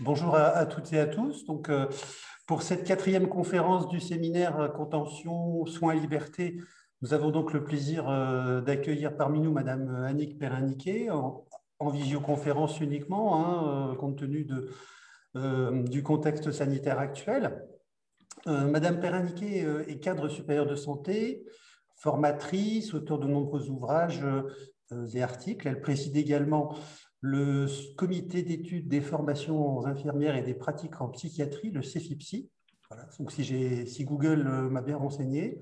Bonjour à, toutes et à tous. Donc, euh, pour cette quatrième conférence du séminaire euh, Contention, Soins, Liberté, nous avons donc le plaisir euh, d'accueillir parmi nous Madame Annick Perriniquet en, visioconférence uniquement, hein, compte tenu du contexte sanitaire actuel. Madame Perriniquet est cadre supérieur de santé, formatrice, auteur de nombreux ouvrages et articles. Elle préside également le comité d'études des formations infirmières et des pratiques en psychiatrie, le CEFIPSI. Donc si, Google euh, m'a bien renseigné.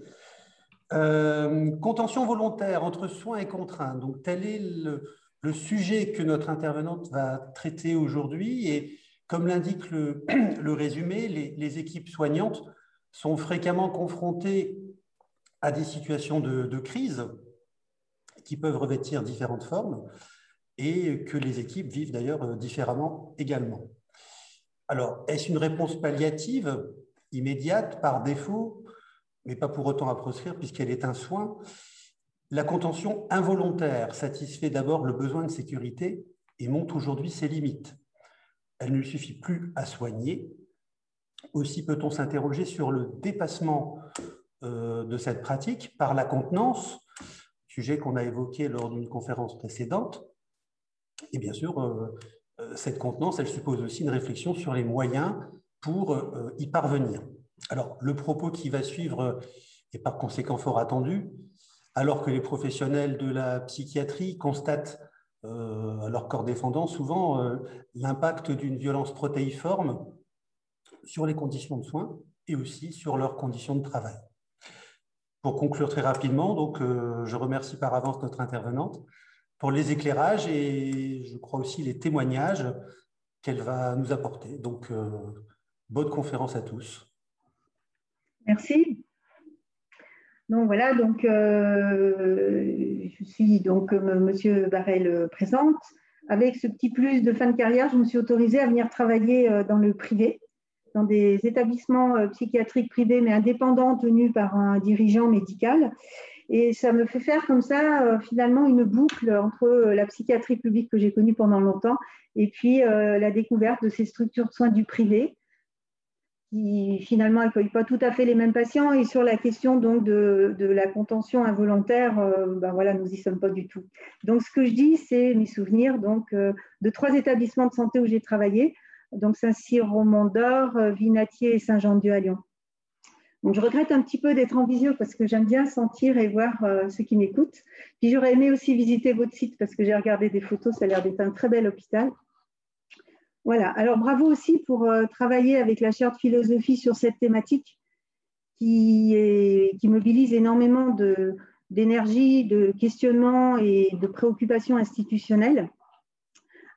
Euh, contention volontaire entre soins et contraintes. Donc, tel est le, sujet que notre intervenante va traiter aujourd'hui. Et comme l'indique le, résumé, les, équipes soignantes sont fréquemment confrontées à des situations de crise qui peuvent revêtir différentes formes et que les équipes vivent d'ailleurs euh, différemment également. Alors, est-ce une réponse palliative immédiate par défaut, mais pas pour autant à proscrire puisqu'elle est un soin La contention involontaire satisfait d'abord le besoin de sécurité et montre aujourd'hui ses limites. Elle ne suffit plus à soigner. Aussi peut-on s'interroger sur le dépassement euh, de cette pratique par la contenance, sujet qu'on a évoqué lors d'une conférence précédente, et bien sûr, euh, euh, cette contenance, elle suppose aussi une réflexion sur les moyens pour euh, y parvenir. Alors, le propos qui va suivre est par conséquent fort attendu, alors que les professionnels de la psychiatrie constatent à leur corps défendant souvent l'impact d'une violence protéiforme sur les conditions de soins et aussi sur leurs conditions de travail. Pour conclure très rapidement, donc, je remercie par avance notre intervenante pour les éclairages et je crois aussi les témoignages qu'elle va nous apporter. Donc, euh, bonne conférence à tous. Merci. Donc voilà, donc euh, je suis donc Monsieur Barrel présente. Avec ce petit plus de fin de carrière, je me suis autorisée à venir travailler euh, dans le privé, dans des établissements psychiatriques privés mais indépendants tenus par un dirigeant médical. Et ça me fait faire comme ça, euh, finalement, une boucle entre euh, la psychiatrie publique que j'ai connue pendant longtemps et puis euh, la découverte de ces structures de soins du privé qui finalement n'accueillent pas tout à fait les mêmes patients. Et sur la question donc de, la contention involontaire, ben voilà, nous n'y sommes pas du tout. Donc ce que je dis, c'est mes souvenirs donc, de trois établissements de santé où j'ai travaillé, donc Saint-Cyr, Romandor, Vinatier et Saint-Jean-de-Dieu à Lyon. Donc, je regrette un petit peu d'être en visio parce que j'aime bien sentir et voir euh, ceux qui m'écoutent. Puis, j'aurais aimé aussi visiter votre site parce que j'ai regardé des photos. Ça a l'air d'être un très bel hôpital. Voilà. Alors, bravo aussi pour euh, travailler avec la chaire de philosophie sur cette thématique qui, mobilise énormément d'énergie, de, questionnement et de préoccupations institutionnelles.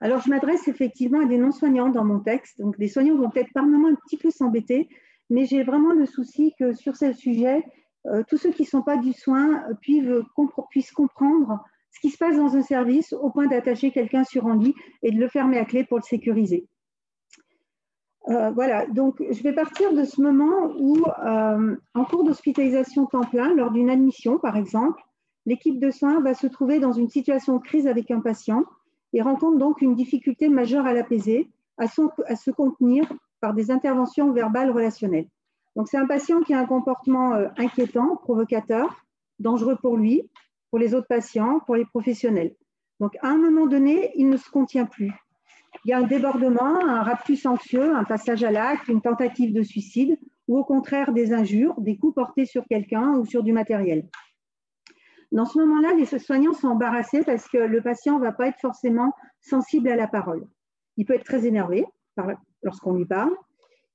Alors, je m'adresse effectivement à des non-soignants dans mon texte. Donc, des soignants vont peut-être par moments un petit peu s'embêter mais j'ai vraiment le souci que sur ce sujet, euh, tous ceux qui ne sont pas du soin euh, puissent, comprendre ce qui se passe dans un service au point d'attacher quelqu'un sur un lit et de le fermer à clé pour le sécuriser. Euh, voilà, donc je vais partir de ce moment où, en cours d'hospitalisation temps plein, lors d'une admission par exemple, l'équipe de soins va se trouver dans une situation de crise avec un patient et rencontre donc une difficulté majeure à l'apaiser, à, à se contenir par des interventions verbales relationnelles. Donc, c'est un patient qui a un comportement euh, inquiétant, provocateur, dangereux pour lui, pour les autres patients, pour les professionnels. Donc, à un moment donné, il ne se contient plus. Il y a un débordement, un raptus anxieux, un passage à l'acte, une tentative de suicide, ou au contraire des injures, des coups portés sur quelqu'un ou sur du matériel. Dans ce moment-là, les soignants sont embarrassés parce que le patient ne va pas être forcément sensible à la parole. Il peut être très énervé, lorsqu'on lui parle.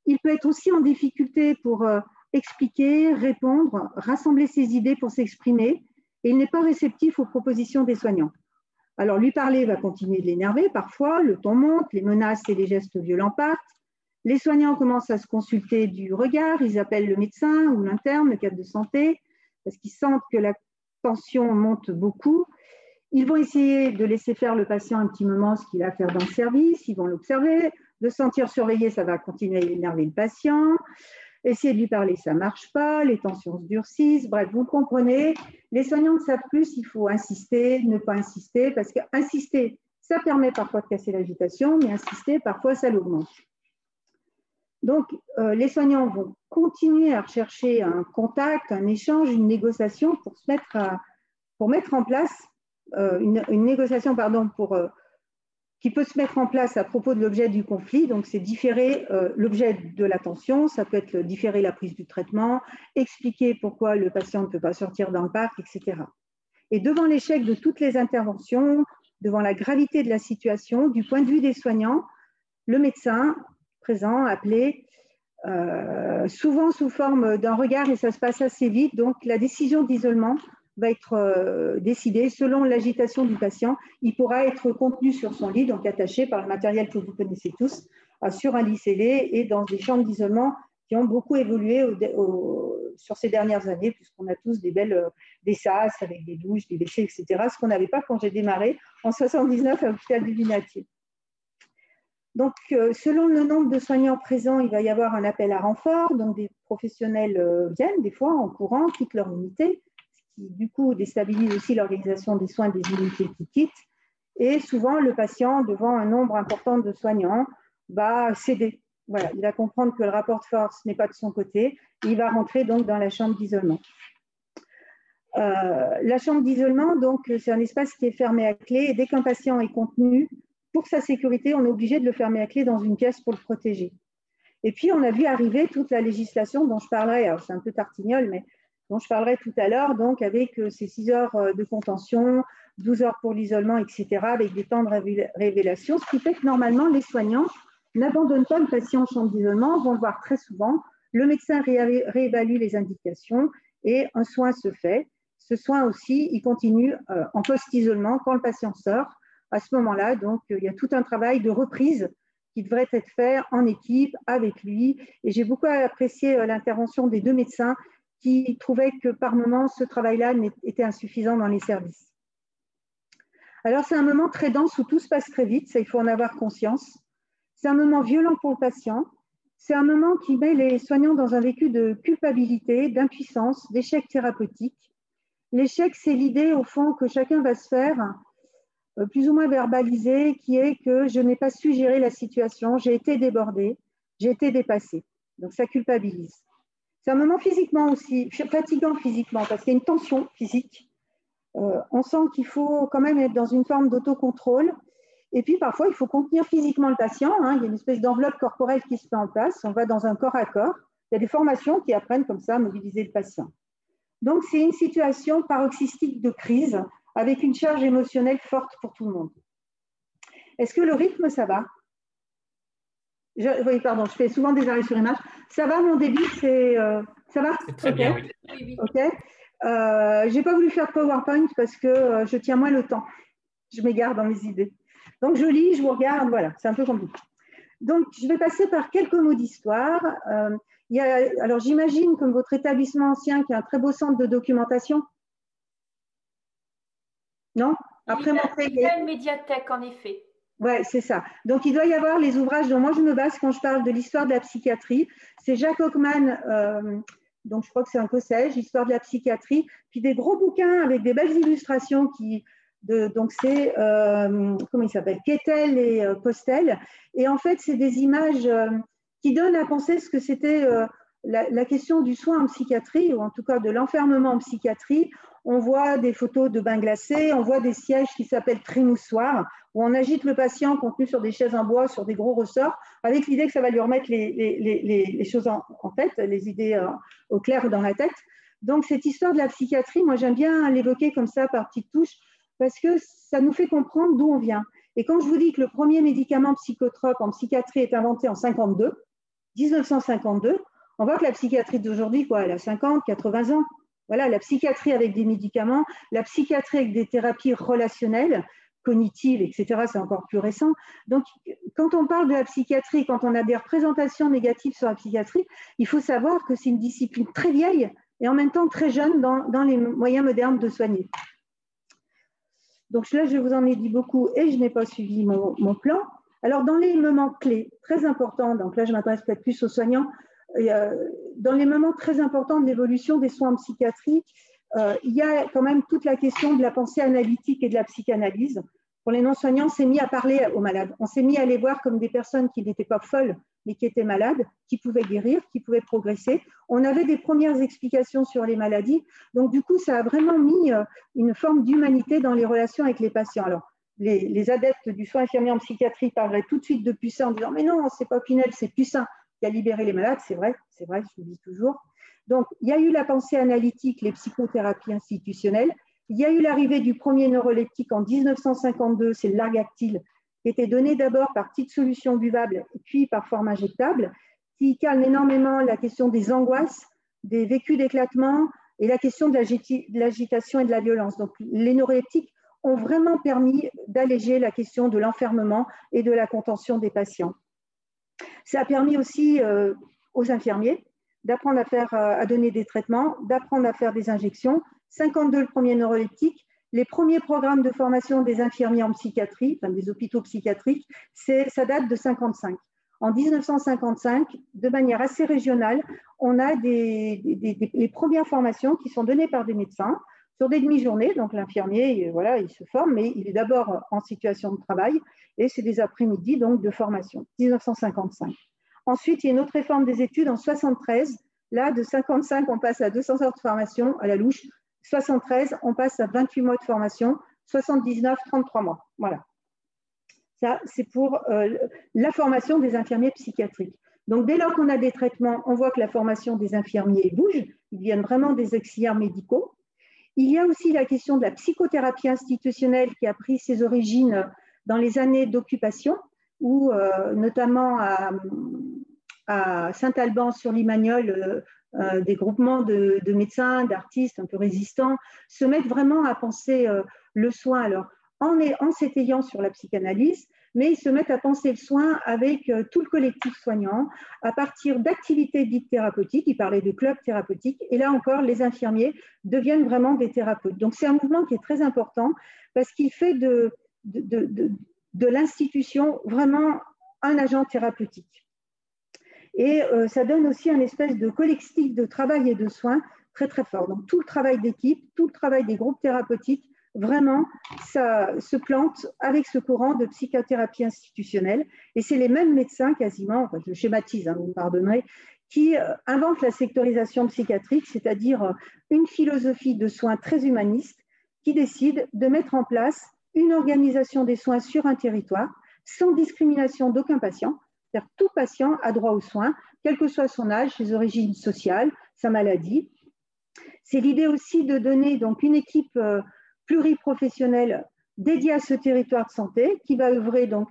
Il peut être aussi en difficulté pour euh, expliquer, répondre, rassembler ses idées pour s'exprimer, et il n'est pas réceptif aux propositions des soignants. Alors, lui parler va continuer de l'énerver parfois, le ton monte, les menaces et les gestes violents partent. Les soignants commencent à se consulter du regard, ils appellent le médecin ou l'interne, le cadre de santé, parce qu'ils sentent que la tension monte beaucoup. Ils vont essayer de laisser faire le patient un petit moment ce qu'il a à faire dans le service, ils vont l'observer, de sentir surveillé, ça va continuer à énerver le patient. Essayer de lui parler, ça ne marche pas. Les tensions se durcissent. Bref, vous comprenez. Les soignants ne savent plus s'il faut insister, ne pas insister, parce qu'insister, ça permet parfois de casser l'agitation, mais insister, parfois, ça l'augmente. Donc, euh, les soignants vont continuer à rechercher un contact, un échange, une négociation pour, se mettre en place euh, une, négociation pardon, pour, euh, qui peut se mettre en place à propos de l'objet du conflit. Donc, c'est différer l'objet de l'attention, ça peut être différer la prise du traitement, expliquer pourquoi le patient ne peut pas sortir dans le parc, etc. Et devant l'échec de toutes les interventions, devant la gravité de la situation, du point de vue des soignants, le médecin présent, appelé, euh, souvent sous forme d'un regard et ça se passe assez vite. Donc la décision d'isolement va être euh, décidée selon l'agitation du patient. Il pourra être contenu sur son lit, donc attaché par le matériel que vous connaissez tous, sur un lit scellé et dans des chambres d'isolement qui ont beaucoup évolué sur ces dernières années, puisqu'on a tous des belles euh, des SAS avec des douches, des WC, etc., ce qu'on n'avait pas quand j'ai démarré en 79 à l'hôpital du Vinatier. Donc, euh, selon le nombre de soignants présents, il va y avoir un appel à renfort. Donc, des professionnels euh, viennent des fois en courant, quittent leur unité, qui du coup déstabilise aussi l'organisation des soins des unités qui quittent. Et souvent, le patient, devant un nombre important de soignants, va céder. Voilà, il va comprendre que le rapport de force n'est pas de son côté. il va rentrer donc dans la chambre d'isolement. Euh, la chambre d'isolement, donc, c'est un espace qui est fermé à clé. Et dès qu'un patient est contenu, pour sa sécurité, on est obligé de le fermer à clé dans une pièce pour le protéger. Et puis, on a vu arriver toute la législation dont je parlerai, alors c'est un peu tartignol, mais dont je parlerai tout à l'heure, donc avec euh, ces 6 heures euh, de contention, 12 heures pour l'isolement, etc., avec des temps de révélation, ce qui fait que normalement, les soignants n'abandonnent pas le patient en chambre d'isolement, vont le voir très souvent, le médecin réévalue les indications et un soin se fait. Ce soin aussi, il continue euh, en post-isolement quand le patient sort à ce moment-là. Donc, il y a tout un travail de reprise qui devrait être fait en équipe avec lui. Et j'ai beaucoup apprécié l'intervention des deux médecins qui trouvaient que par moment, ce travail-là était insuffisant dans les services. Alors, c'est un moment très dense où tout se passe très vite, ça, il faut en avoir conscience. C'est un moment violent pour le patient. C'est un moment qui met les soignants dans un vécu de culpabilité, d'impuissance, d'échec thérapeutique. L'échec, c'est l'idée, au fond, que chacun va se faire euh, plus ou moins verbalisé, qui est que je n'ai pas su gérer la situation, j'ai été débordée, j'ai été dépassée. Donc ça culpabilise. C'est un moment physiquement aussi, fatigant physiquement, parce qu'il y a une tension physique. Euh, on sent qu'il faut quand même être dans une forme d'autocontrôle. Et puis parfois, il faut contenir physiquement le patient. Hein. Il y a une espèce d'enveloppe corporelle qui se met en place. On va dans un corps à corps. Il y a des formations qui apprennent comme ça à mobiliser le patient. Donc, c'est une situation paroxystique de crise avec une charge émotionnelle forte pour tout le monde. Est-ce que le rythme, ça va? Oui, pardon, je fais souvent des arrêts sur image. Ça va, mon débit, c'est euh, ça va Très bien, oui. Ok. Euh, je n'ai pas voulu faire PowerPoint parce que euh, je tiens moins le temps. Je m'égare dans mes idées. Donc, je lis, je vous regarde, voilà, c'est un peu compliqué. Donc, je vais passer par quelques mots d'histoire. alors, j'imagine que votre établissement ancien, qui a un très beau centre de documentation, non? Après Il y a une médiathèque, en effet. Oui, c'est ça. Donc, il doit y avoir les ouvrages dont moi je me base quand je parle de l'histoire de la psychiatrie. C'est Jacques Hockman, euh, donc je crois que c'est un Cossège, Histoire de la psychiatrie, puis des gros bouquins avec des belles illustrations qui. De, donc, c'est, euh, comment il s'appelle Kettel et euh, Postel. Et en fait, c'est des images qui donnent à penser ce que c'était la, question du soin en psychiatrie, ou en tout cas de l'enfermement en psychiatrie on voit des photos de bains glacés, on voit des sièges qui s'appellent trimoussoirs, où on agite le patient contenu sur des chaises en bois, sur des gros ressorts, avec l'idée que ça va lui remettre les, choses en, tête, les idées euh, au clair dans la tête. Donc cette histoire de la psychiatrie, moi j'aime bien l'évoquer comme ça par petites touches, parce que ça nous fait comprendre d'où on vient. Et quand je vous dis que le premier médicament psychotrope en psychiatrie est inventé en 52, 1952, on voit que la psychiatrie d'aujourd'hui, quoi, elle a 50, 80 ans. Voilà, la psychiatrie avec des médicaments, la psychiatrie avec des thérapies relationnelles, cognitives, etc., c'est encore plus récent. Donc, quand on parle de la psychiatrie, quand on a des représentations négatives sur la psychiatrie, il faut savoir que c'est une discipline très vieille et en même temps très jeune dans, les moyens modernes de soigner. Donc là, je vous en ai dit beaucoup et je n'ai pas suivi mon, mon, plan. Alors, dans les moments clés, très importants, donc là, je m'adresse peut-être plus aux soignants, dans les moments très importants de l'évolution des soins en psychiatrie, euh, il y a quand même toute la question de la pensée analytique et de la psychanalyse. pour les non-soignants, on s'est mis à parler aux malades. On s'est mis à les voir comme des personnes qui n'étaient pas folles, mais qui étaient malades, qui pouvaient guérir, qui pouvaient progresser. On avait des premières explications sur les maladies. Donc, du coup, ça a vraiment mis euh, une forme d'humanité dans les relations avec les patients. Alors, les, adeptes du soin infirmier en psychiatrie parleraient tout de suite de Puissant en disant Mais non, c'est pas Pinel, c'est Puissant a libéré les malades. C'est vrai, c'est vrai, je le dis toujours. Donc, il y a eu la pensée analytique, les psychothérapies institutionnelles. Il y a eu l'arrivée du premier neuroleptique en 1952, c'est le Largactil, qui était donné d'abord par petite solution buvable, puis par forme injectable, qui calme énormément la question des angoisses, des vécus d'éclatement et la question de l'agitation et de la violence. Donc, les neuroleptiques ont vraiment permis d'alléger la question de l'enfermement et de la contention des patients. Ça a permis aussi euh, aux infirmiers d'apprendre euh, à donner des traitements, d'apprendre à faire des injections. 52 le premier neuroleptique. Les premiers programmes de formation des infirmiers en psychiatrie, des hôpitaux psychiatriques, ça date de 55. En 1955, de manière assez régionale, on a les premières formations qui sont données par des médecins sur des demi-journées. Donc l'infirmier, voilà, il se forme, mais il est d'abord en situation de travail et c'est des après-midi donc de formation. 1955. Ensuite, il y a une autre réforme des études en 73. Là, de 55, on passe à 200 heures de formation à la louche. 73, on passe à 28 mois de formation. 79, 33 mois. Voilà. Ça, c'est pour euh, la formation des infirmiers psychiatriques. Donc, dès lors qu'on a des traitements, on voit que la formation des infirmiers bouge. Ils deviennent vraiment des auxiliaires médicaux. Il y a aussi la question de la psychothérapie institutionnelle qui a pris ses origines dans les années d'occupation où euh, notamment à, Saint-Alban sur Limagnol, euh, euh, des groupements de, médecins, d'artistes un peu résistants se mettent vraiment à penser le soin. Alors, en, en s'étayant sur la psychanalyse, mais ils se mettent à penser le soin avec tout le collectif soignant à partir d'activités dites thérapeutiques. Ils parlaient de clubs thérapeutiques. Et là encore, les infirmiers deviennent vraiment des thérapeutes. Donc, c'est un mouvement qui est très important parce qu'il fait de, de l'institution vraiment un agent thérapeutique. Et euh, ça donne aussi un espèce de collectif de travail et de soins très très fort. Donc tout le travail d'équipe, tout le travail des groupes thérapeutiques, vraiment, ça se plante avec ce courant de psychothérapie institutionnelle. Et c'est les mêmes médecins quasiment, enfin, je schématise, hein, vous me pardonnerez, qui euh, inventent la sectorisation psychiatrique, c'est-à-dire euh, une philosophie de soins très humaniste qui décide de mettre en place une organisation des soins sur un territoire sans discrimination d'aucun patient. C'est-à-dire tout patient a droit aux soins, quel que soit son âge, ses origines sociales, sa maladie. C'est l'idée aussi de donner donc une équipe pluriprofessionnelle dédiée à ce territoire de santé qui va œuvrer donc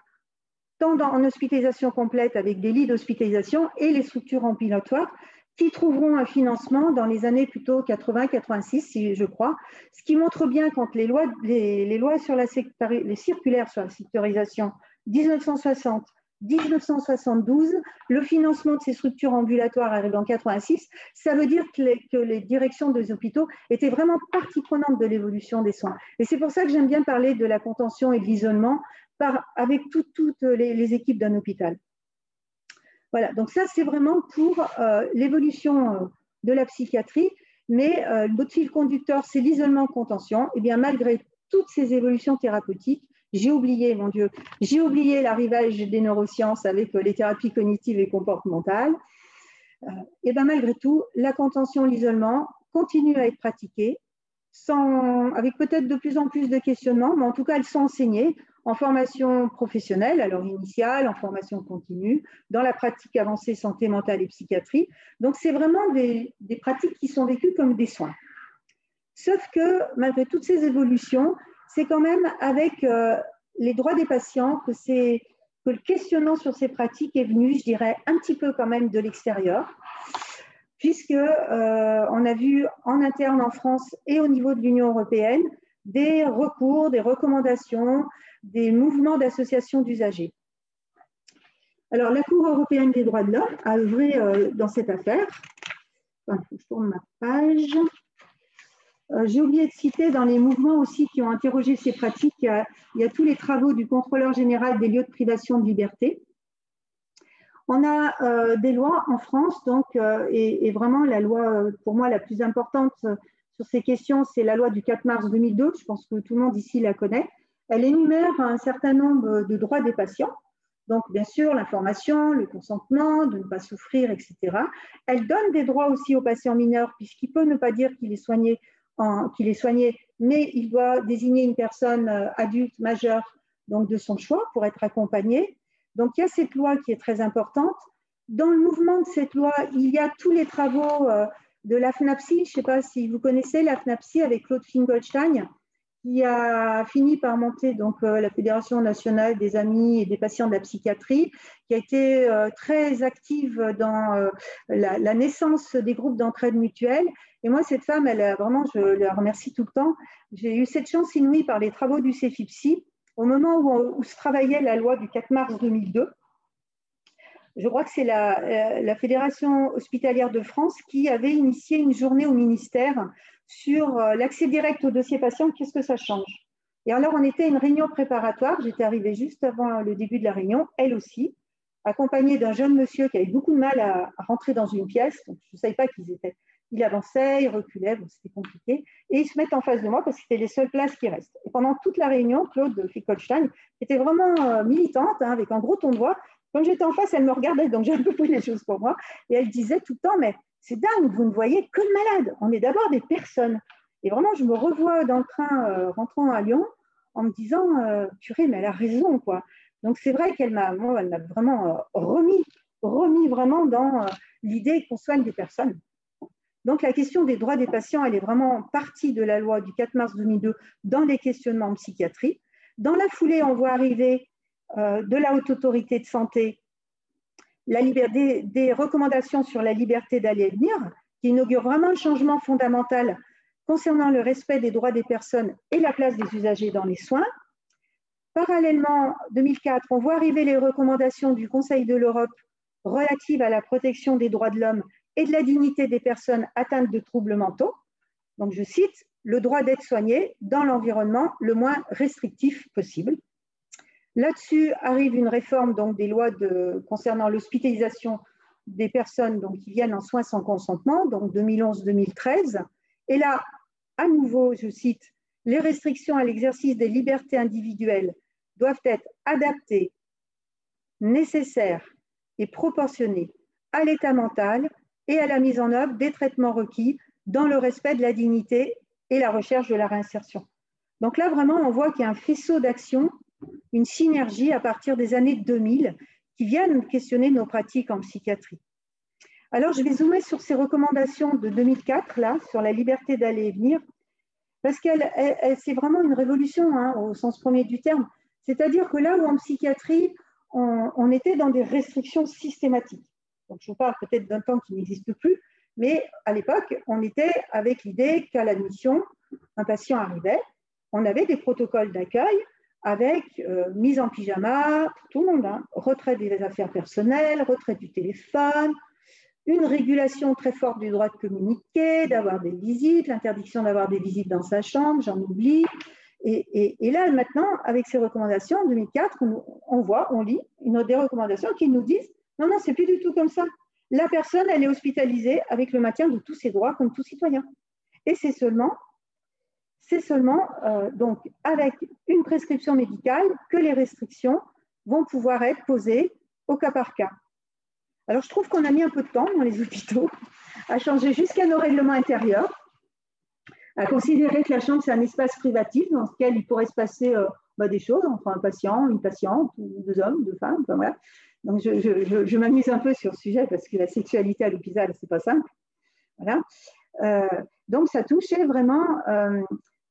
tant en hospitalisation complète avec des lits d'hospitalisation et les structures ambulatoires qui trouveront un financement dans les années plutôt 80-86, si je crois, ce qui montre bien quand les lois, les, lois sur la les circulaires sur la sectorisation 1960, 1972, le financement de ces structures ambulatoires arrive en 86, ça veut dire que les, directions des hôpitaux étaient vraiment partie prenante de l'évolution des soins. Et c'est pour ça que j'aime bien parler de la contention et de l'isolement avec toutes les équipes d'un hôpital. Voilà, donc ça, c'est vraiment pour euh, l'évolution euh, de la psychiatrie. Mais euh, l'autre fil conducteur, c'est l'isolement-contention. Et eh bien, malgré toutes ces évolutions thérapeutiques, j'ai oublié, mon Dieu, j'ai oublié l'arrivage des neurosciences avec les thérapies cognitives et comportementales. et eh bien, malgré tout, la contention, l'isolement continuent à être pratiquées, sans, avec peut-être de plus en plus de questionnements, mais en tout cas, elles sont enseignées en formation professionnelle, alors initiale, en formation continue, dans la pratique avancée santé mentale et psychiatrie. Donc, c'est vraiment des, pratiques qui sont vécues comme des soins. Sauf que, malgré toutes ces évolutions, c'est quand même avec euh, les droits des patients que, le questionnement sur ces pratiques est venu, je dirais, un petit peu quand même de l'extérieur, puisque euh, a vu en interne en France et au niveau de l'Union européenne des recours, des recommandations, des mouvements d'associations d'usagers. Alors, la Cour européenne des droits de l'homme a œuvré euh, dans cette affaire. je tourne ma page. Euh, j'ai oublié de citer dans les mouvements aussi qui ont interrogé ces pratiques, il y a, tous les travaux du contrôleur général des lieux de privation de liberté. On a euh, des lois en France, donc, et, et, vraiment la loi, pour moi, la plus importante sur ces questions, c'est la loi du 4 mars 2002. Je pense que tout le monde ici la connaît. elle énumère un certain nombre de droits des patients. Donc, bien sûr, l'information, le consentement, de ne pas souffrir, etc. Elle donne des droits aussi aux patients mineurs, puisqu'il peut ne pas dire qu'il est soigné, qu'il est soigné, mais il doit désigner une personne euh, adulte majeure, donc de son choix, pour être accompagné. Donc, il y a cette loi qui est très importante. Dans le mouvement de cette loi, il y a tous les travaux euh, de la FNAPSI. Je ne sais pas si vous connaissez la FNAPSI avec Claude Fingoldstein, qui a fini par monter donc, euh, la Fédération nationale des amis et des patients de la psychiatrie, qui a été euh, très active dans euh, la, naissance des groupes d'entraide mutuelle. Et moi, cette femme, elle a vraiment, je la remercie tout le temps. J'ai eu cette chance inouïe par les travaux du CFIPSI au moment où, où se travaillait la loi du 4 mars 2002 je crois que c'est la, la, Fédération hospitalière de France qui avait initié une journée au ministère sur euh, l'accès direct au dossier patient, qu'est-ce que ça change? Et alors, on était à une réunion préparatoire, j'étais arrivée juste avant le début de la réunion, elle aussi, accompagnée d'un jeune monsieur qui avait beaucoup de mal à, rentrer dans une pièce, je ne savais pas qui ils étaient. Il avançait, il reculait, c'était compliqué, et ils se mettent en face de moi parce que c'était les seules places qui restent. Et pendant toute la réunion, Claude Fickolstein était vraiment euh, militante, hein, avec un gros ton de voix, quand j'étais en face, elle me regardait, donc j'ai un peu pris les choses pour moi. Et elle disait tout le temps, mais c'est dingue, vous ne voyez que le malade. On est d'abord des personnes. Et vraiment, je me revois dans le train euh, rentrant à Lyon en me disant, euh, purée, mais elle a raison, quoi. Donc c'est vrai qu'elle m'a, elle m'a vraiment euh, remis, remis vraiment dans l'idée qu'on soigne des personnes. Donc la question des droits des patients, elle est vraiment partie de la loi du 4 mars 2002 dans les questionnements en psychiatrie. Dans la foulée, on voit arriver euh, de la haute autorité de santé la des, des, recommandations sur la liberté d'aller et venir, qui inaugurent vraiment un changement fondamental concernant le respect des droits des personnes et la place des usagers dans les soins. Parallèlement, 2004, on voit arriver les recommandations du Conseil de l'Europe relatives à la protection des droits de l'homme et de la dignité des personnes atteintes de troubles mentaux. Donc, je cite, le droit d'être soigné dans l'environnement le moins restrictif possible. Là-dessus arrive une réforme donc, des lois concernant l'hospitalisation des personnes donc, qui viennent en soins sans consentement, donc 2011-2013. Et là, à nouveau, je cite, les restrictions à l'exercice des libertés individuelles doivent être adaptées, nécessaires et proportionnées à l'état mental et à la mise en œuvre des traitements requis dans le respect de la dignité et la recherche de la réinsertion. Donc là, vraiment, on voit qu'il y a un faisceau d'action une synergie à partir des années 2000 qui viennent questionner nos pratiques en psychiatrie. Alors, je vais zoomer sur ces recommandations de 2004, là, sur la liberté d'aller et venir, parce que c'est vraiment une révolution hein, au sens premier du terme. C'est-à-dire que là où en psychiatrie, on, était dans des restrictions systématiques. Donc, je vous parle peut-être d'un temps qui n'existe plus, mais à l'époque, on était avec l'idée qu'à l'admission, un patient arrivait, on avait des protocoles d'accueil, avec euh, mise en pyjama pour tout le monde, hein. retrait des affaires personnelles, retrait du téléphone, une régulation très forte du droit de communiquer, d'avoir des visites, l'interdiction d'avoir des visites dans sa chambre, j'en oublie. Et, là, maintenant, avec ces recommandations, en 2004, on, voit, on lit une, des recommandations qui nous disent non, non, c'est plus du tout comme ça. La personne, elle est hospitalisée avec le maintien de tous ses droits comme tout citoyen. Et c'est seulement c'est seulement euh, donc avec une prescription médicale que les restrictions vont pouvoir être posées au cas par cas. Alors, je trouve qu'on a mis un peu de temps dans les hôpitaux à changer jusqu'à nos règlements intérieurs, à considérer que la chambre, c'est un espace privatif dans lequel il pourrait se passer euh, bah, des choses entre un patient, une patiente, deux hommes, deux femmes. voilà. Donc, je, m'amuse un peu sur ce sujet parce que la sexualité à l'hôpital, c'est pas simple. Voilà. Euh, donc, ça touchait vraiment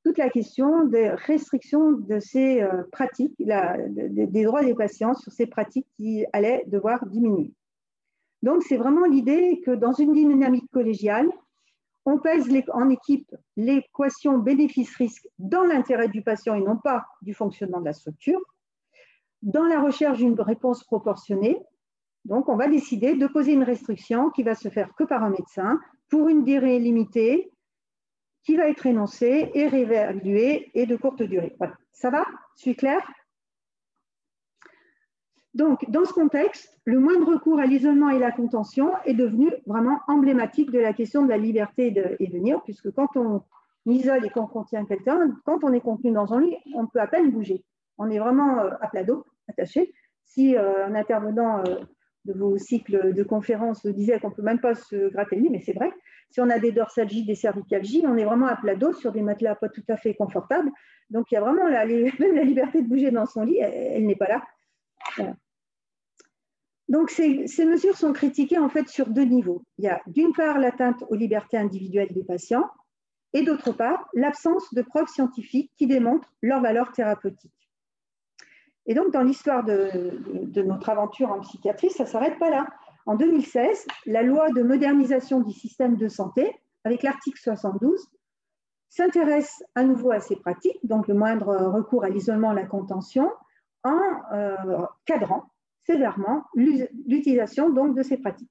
toute la question des restrictions de ces euh, pratiques, des droits des patients sur ces pratiques qui allaient devoir diminuer. Donc, c'est vraiment l'idée que dans une dynamique collégiale, on pèse en équipe l'équation bénéfice-risque dans l'intérêt du patient et non pas du fonctionnement de la structure. Dans la recherche d'une réponse proportionnée, donc on va décider de poser une restriction qui va se faire que par un médecin pour une durée limitée qui va être énoncé et réévalué et de courte durée. Ça va? Suis claire? Donc, dans ce contexte, le moindre recours à l'isolement et la contention est devenu vraiment emblématique de la question de la liberté et de, venir, puisque quand on isole et qu'on contient quelqu'un, quand on est contenu dans un lit, on peut à peine bouger. On est vraiment à plat dos, attaché. Si un intervenant de vos cycles de conférences disait qu'on ne peut même pas se gratter le lit, mais c'est vrai. Si on a des dorsalgies, des cervicalgies, on est vraiment à plat dos sur des matelas pas tout à fait confortables. Donc il y a vraiment la, liberté de bouger dans son lit, elle, n'est pas là. Donc ces, ces, mesures sont critiquées en fait sur deux niveaux. Il y a d'une part l'atteinte aux libertés individuelles des patients et d'autre part l'absence de preuves scientifiques qui démontrent leur valeur thérapeutique. Et donc, dans l'histoire de, notre aventure en psychiatrie, ça ne s'arrête pas là. En 2016, la loi de modernisation du système de santé, avec l'article 72, s'intéresse à nouveau à ces pratiques, donc le moindre recours à l'isolement, la contention, en euh, cadrant sévèrement l'utilisation donc de ces pratiques.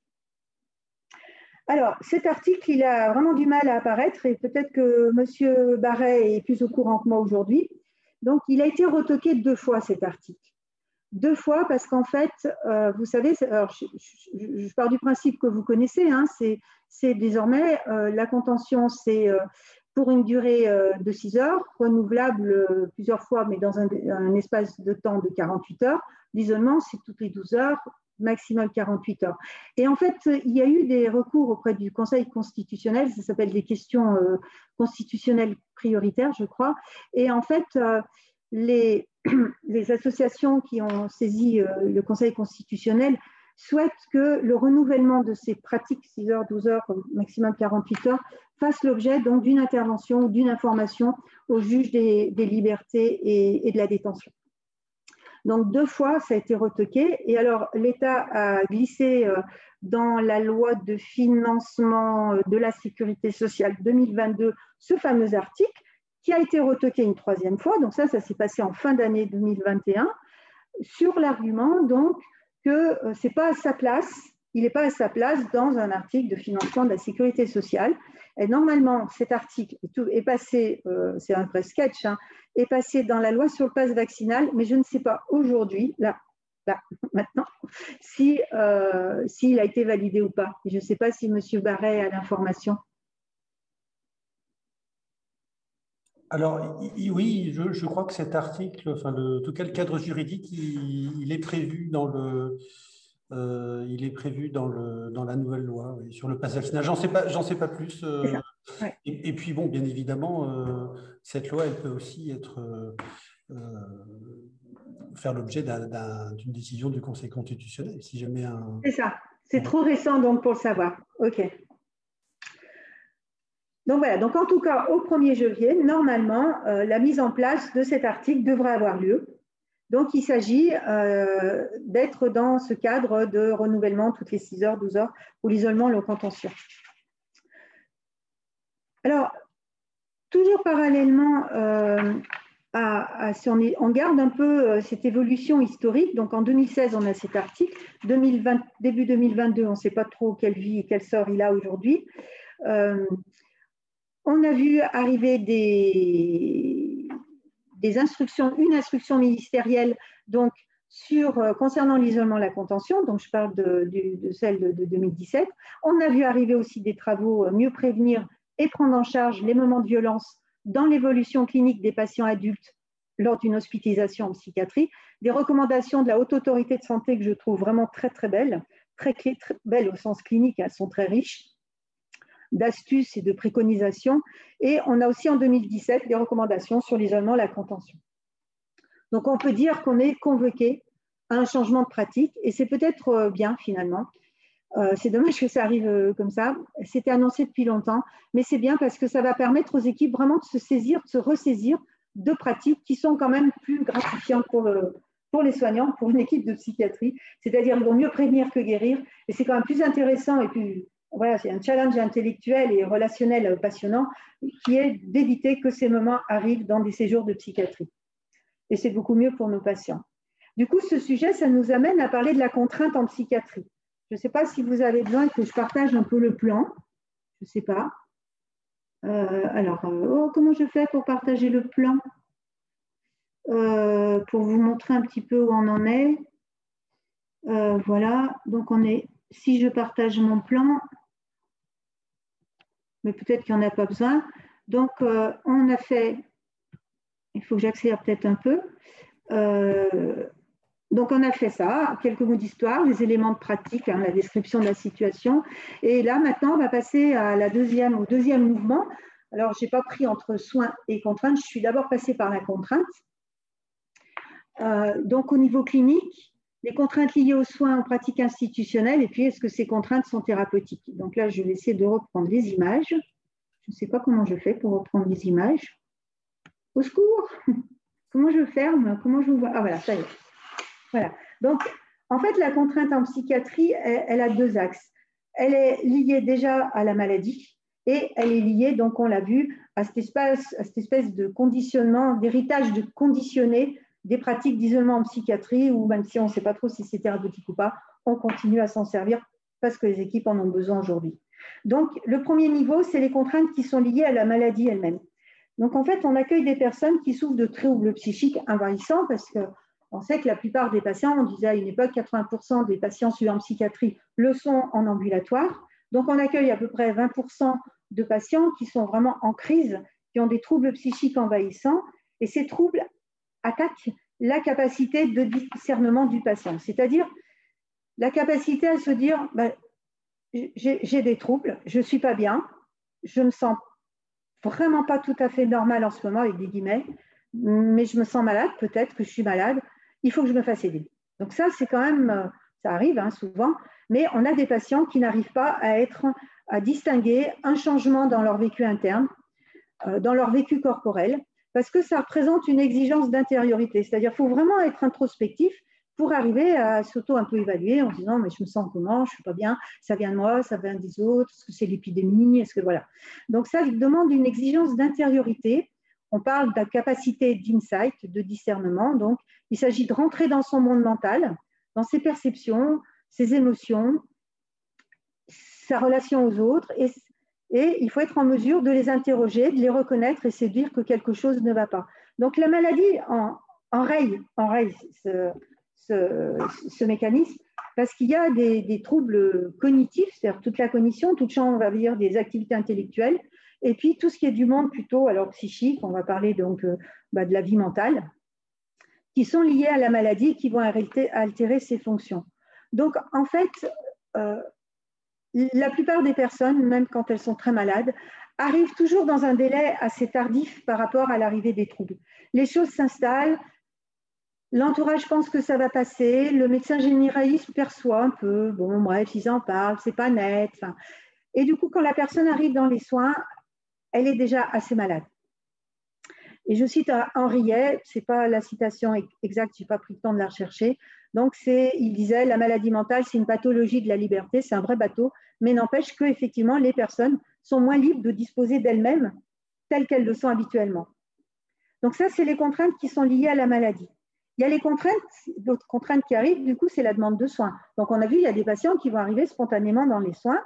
Alors, cet article, il a vraiment du mal à apparaître et peut-être que M. Barret est plus au courant que moi aujourd'hui. Donc, il a été retoqué deux fois cet article. Deux fois parce qu'en fait, euh, vous savez, je, pars du principe que vous connaissez, hein, c'est désormais euh, la contention, c'est euh, pour une durée de 6 heures, renouvelable plusieurs fois, mais dans un, un espace de temps de 48 heures. L'isolement, c'est toutes les 12 heures, maximum 48 heures. Et en fait, il y a eu des recours auprès du Conseil constitutionnel, ça s'appelle des questions constitutionnelles prioritaires, je crois. Et en fait, les, les, associations qui ont saisi euh, le Conseil constitutionnel souhaitent que le renouvellement de ces pratiques 6 heures, 12 heures, maximum 48 heures, fasse l'objet d'une intervention ou d'une information au juge des, libertés et de la détention. Donc deux fois, ça a été retoqué. Et alors, l'État a glissé euh, dans la loi de financement euh, de la sécurité sociale 2022 ce fameux article qui a été retoqué une troisième fois. Donc ça, ça s'est passé en fin d'année 2021 sur l'argument donc que euh, c'est pas à sa place, il n'est pas à sa place dans un article de financement de la sécurité sociale. Et normalement, cet article est, passé, c'est un vrai sketch, hein, est passé dans la loi sur le pass vaccinal, mais je ne sais pas aujourd'hui, là, là, maintenant, si, euh, s'il a été validé ou pas. je ne sais pas si M. Barret a l'information. Alors, oui, je, crois que cet article, enfin, le, en tout cas, le cadre juridique, il, est prévu dans le, euh, il est prévu dans, le, dans la nouvelle loi sur le pass vaccinal. J'en sais pas, j'en sais pas plus. Euh, et, puis bon, bien évidemment, euh, cette loi, elle peut aussi être faire l'objet d'une décision du Conseil constitutionnel, si jamais un. C'est ça. C'est trop récent donc pour le savoir. Ok. Donc voilà. Donc en tout cas, au 1er janvier, normalement, la mise en place de cet article devrait avoir lieu. Donc, il s'agit euh, d'être dans ce cadre de renouvellement toutes les 6 heures, 12 heures pour l'isolement, le contention. Alors, toujours parallèlement euh, à, on, garde un peu euh, cette évolution historique, donc en 2016, on a cet article, 2020, début 2022, on ne sait pas trop quelle vie et quel sort il a aujourd'hui. On a vu arriver des, instructions, une instruction ministérielle euh, concernant l'isolement la contention, donc je parle de, celle de, 2017. On a vu arriver aussi des travaux euh, mieux prévenir et prendre en charge les moments de violence dans l'évolution clinique des patients adultes lors d'une hospitalisation en psychiatrie, des recommandations de la haute autorité de santé que je trouve vraiment très très belles, très belles au sens clinique, elles sont très riches d'astuces et de préconisations. Et on a aussi en 2017 des recommandations sur l'isolement, la contention. Donc on peut dire qu'on est convoqué à un changement de pratique et c'est peut-être euh, bien finalement. Euh, c'est dommage que ça arrive euh, comme ça. C'était annoncé depuis longtemps, mais c'est bien parce que ça va permettre aux équipes vraiment de se saisir, de se ressaisir de pratiques qui sont quand même plus gratifiantes pour, pour les soignants, pour une équipe de psychiatrie. C'est-à-dire qu'ils vont mieux prévenir que guérir. Et c'est quand même plus intéressant et plus, voilà, c'est un challenge intellectuel et relationnel passionnant qui est d'éviter que ces moments arrivent dans des séjours de psychiatrie. Et c'est beaucoup mieux pour nos patients. Du coup, ce sujet, ça nous amène à parler de la contrainte en psychiatrie. Je ne sais pas si vous avez besoin que je partage un peu le plan. Je ne sais pas. Euh, alors, euh, oh, comment je fais pour partager le plan? Euh, Pour vous montrer un petit peu où on en est. voilà, donc on est, si je partage mon plan, mais peut-être qu'il n'y en a pas besoin. Donc, on a fait, il faut que j'accélère peut-être un peu. donc, on a fait ça, quelques mots d'histoire, les éléments de pratique, hein, la description de la situation. Et là, maintenant, on va passer à la deuxième, au deuxième mouvement. Alors, je n'ai pas pris entre soins et contraintes. Je suis d'abord passée par la contrainte. Euh, donc, au niveau clinique, les contraintes liées aux soins en pratique institutionnelle et puis est-ce que ces contraintes sont thérapeutiques. Donc là, je vais essayer de reprendre les images. Je ne sais pas comment je fais pour reprendre les images. Au secours Comment je ferme? Comment je vois? Ah voilà, ça y est. Voilà. Donc, en fait, la contrainte en psychiatrie, elle a deux axes. Elle est liée déjà à la maladie, et elle est liée, donc on l'a vu, à cette espèce, à cette espèce de conditionnement, d'héritage de conditionner des pratiques d'isolement en psychiatrie, où même si on ne sait pas trop si c'est thérapeutique ou pas, on continue à s'en servir parce que les équipes en ont besoin aujourd'hui. Donc, le premier niveau, c'est les contraintes qui sont liées à la maladie elle-même. Donc, en fait, on accueille des personnes qui souffrent de troubles psychiques envahissants parce qu'on sait que la plupart des patients, on disait à une époque, 80% des patients suivant en psychiatrie le sont en ambulatoire. Donc, on accueille à peu près 20% de patients qui sont vraiment en crise, qui ont des troubles psychiques envahissants, et ces troubles attaquent la capacité de discernement du patient, c'est-à-dire la capacité à se dire ben, j'ai des troubles, je ne suis pas bien, je me sens vraiment pas tout à fait normal en ce moment, avec des guillemets, mais je me sens malade, peut-être que je suis malade, il faut que je me fasse aider. Donc ça, c'est quand même, ça arrive hein, souvent, mais on a des patients qui n'arrivent pas à être à distinguer un changement dans leur vécu interne, euh, dans leur vécu corporel, parce que ça représente une exigence d'intériorité. C'est-à-dire qu'il faut vraiment être introspectif pour arriver à s'auto un peu évaluer en disant mais je me sens comment, je suis pas bien, ça vient de moi, ça vient des autres, est-ce que c'est l'épidémie, est-ce que voilà. Donc ça demande une exigence d'intériorité. On parle de capacité d'insight, de discernement. Donc il s'agit de rentrer dans son monde mental, dans ses perceptions, ses émotions, sa relation aux autres et, et, il faut être en mesure de les interroger, de les reconnaître et se dire que quelque chose ne va pas. Donc la maladie en, enraye, enraye ce, ce, mécanisme parce qu'il y a des, troubles cognitifs, c'est-à-dire toute la cognition, tout champ, on va dire, des activités intellectuelles, et puis tout ce qui est du monde plutôt, alors psychique, on va parler donc euh, bah, de la vie mentale, qui sont liés à la maladie, qui vont altérer ses fonctions. Donc en fait, euh, la plupart des personnes, même quand elles sont très malades, arrivent toujours dans un délai assez tardif par rapport à l'arrivée des troubles. Les choses s'installent, l'entourage pense que ça va passer, le médecin généraliste perçoit un peu, bon, bref, ils en parlent, c'est pas net. Et du coup, quand la personne arrive dans les soins, elle est déjà assez malade. Et je cite Henriet, ce n'est pas la citation exacte, je n'ai pas pris le temps de la rechercher. Donc, il disait la maladie mentale, c'est une pathologie de la liberté, c'est un vrai bateau, mais n'empêche qu'effectivement, les personnes sont moins libres de disposer d'elles-mêmes telles qu'elles le sont habituellement. Donc, ça, c'est les contraintes qui sont liées à la maladie. Il y a les contraintes, d'autres contraintes qui arrivent, du coup, c'est la demande de soins. Donc, on a vu, il y a des patients qui vont arriver spontanément dans les soins,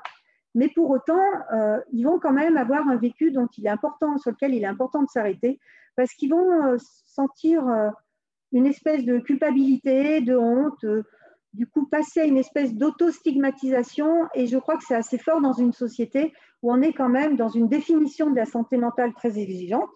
mais pour autant, euh, ils vont quand même avoir un vécu dont il est important, sur lequel il est important de s'arrêter, parce qu'ils vont euh, sentir euh, une espèce de culpabilité, de honte, euh, du coup passer à une espèce d'auto-stigmatisation. Et je crois que c'est assez fort dans une société où on est quand même dans une définition de la santé mentale très exigeante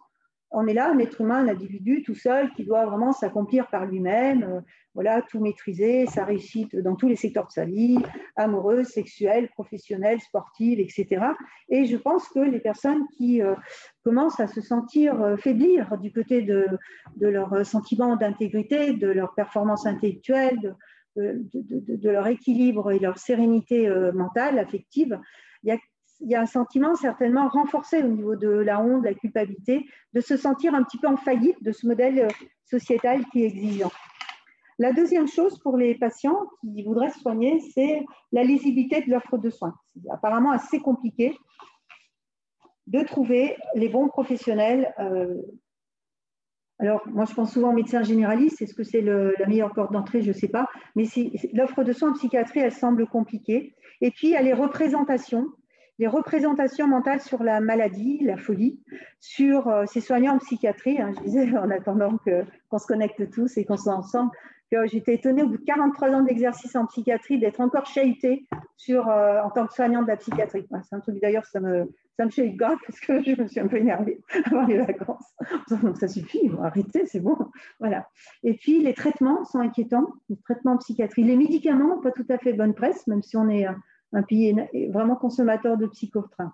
on est là, un être humain, un individu tout seul qui doit vraiment s'accomplir par lui-même, euh, voilà, tout maîtriser, sa réussite dans tous les secteurs de sa vie, amoureuse, sexuelle, professionnelle, sportive, etc. Et je pense que les personnes qui euh, commencent à se sentir euh, faiblir du côté de, leur sentiment d'intégrité, de leur performance intellectuelle, de, leur équilibre et leur sérénité mentale, affective, il y a il y a un sentiment certainement renforcé au niveau de la honte, de la culpabilité, de se sentir un petit peu en faillite de ce modèle euh, sociétal qui est exigeant. La deuxième chose pour les patients qui voudraient se soigner, c'est la lisibilité de l'offre de soins. C'est apparemment assez compliqué de trouver les bons professionnels. Euh, alors, moi, je pense souvent aux médecins généralistes. Est-ce que c'est la meilleure porte d'entrée Je ne sais pas. Mais l'offre de soins en psychiatrie, elle semble compliquée. Et puis, il y a les représentations les représentations mentales sur la maladie, la folie, sur euh, ces soignants en psychiatrie. Hein, je disais, en attendant qu'on se connecte tous et qu'on soit ensemble, que j'étais étonnée au bout de 43 ans d'exercice en psychiatrie d'être encore chahutée sur, euh, en tant que soignante de la psychiatrie. c'est un truc d'ailleurs, ça me, ça me fait grave parce que je me suis un peu énervée avant les vacances. Donc ça suffit, arrêtez, c'est bon. Voilà. Et puis les traitements sont inquiétants, les traitements en psychiatrie. Les médicaments, pas tout à fait bonne presse, même si on est un pays vraiment consommateur de psychotropes.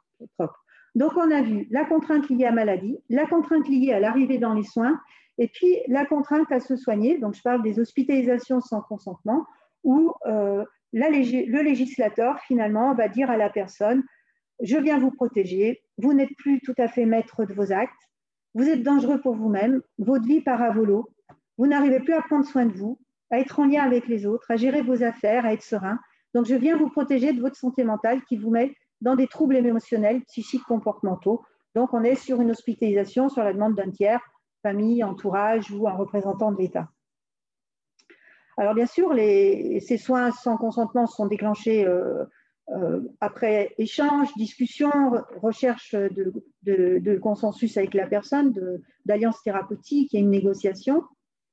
Donc on a vu la contrainte liée à maladie, la contrainte liée à l'arrivée dans les soins, et puis la contrainte à se soigner. Donc je parle des hospitalisations sans consentement, où euh, le législateur finalement va dire à la personne je viens vous protéger, vous n'êtes plus tout à fait maître de vos actes, vous êtes dangereux pour vous-même, votre vie part à volo, vous n'arrivez plus à prendre soin de vous, à être en lien avec les autres, à gérer vos affaires, à être serein. Donc, je viens vous protéger de votre santé mentale qui vous met dans des troubles émotionnels, psychiques, comportementaux. Donc, on est sur une hospitalisation sur la demande d'un tiers, famille, entourage ou un représentant de l'État. Alors, bien sûr, ces soins sans consentement sont déclenchés euh, euh, après échange, discussion, recherche de, consensus avec la personne, d'alliance thérapeutique et une négociation.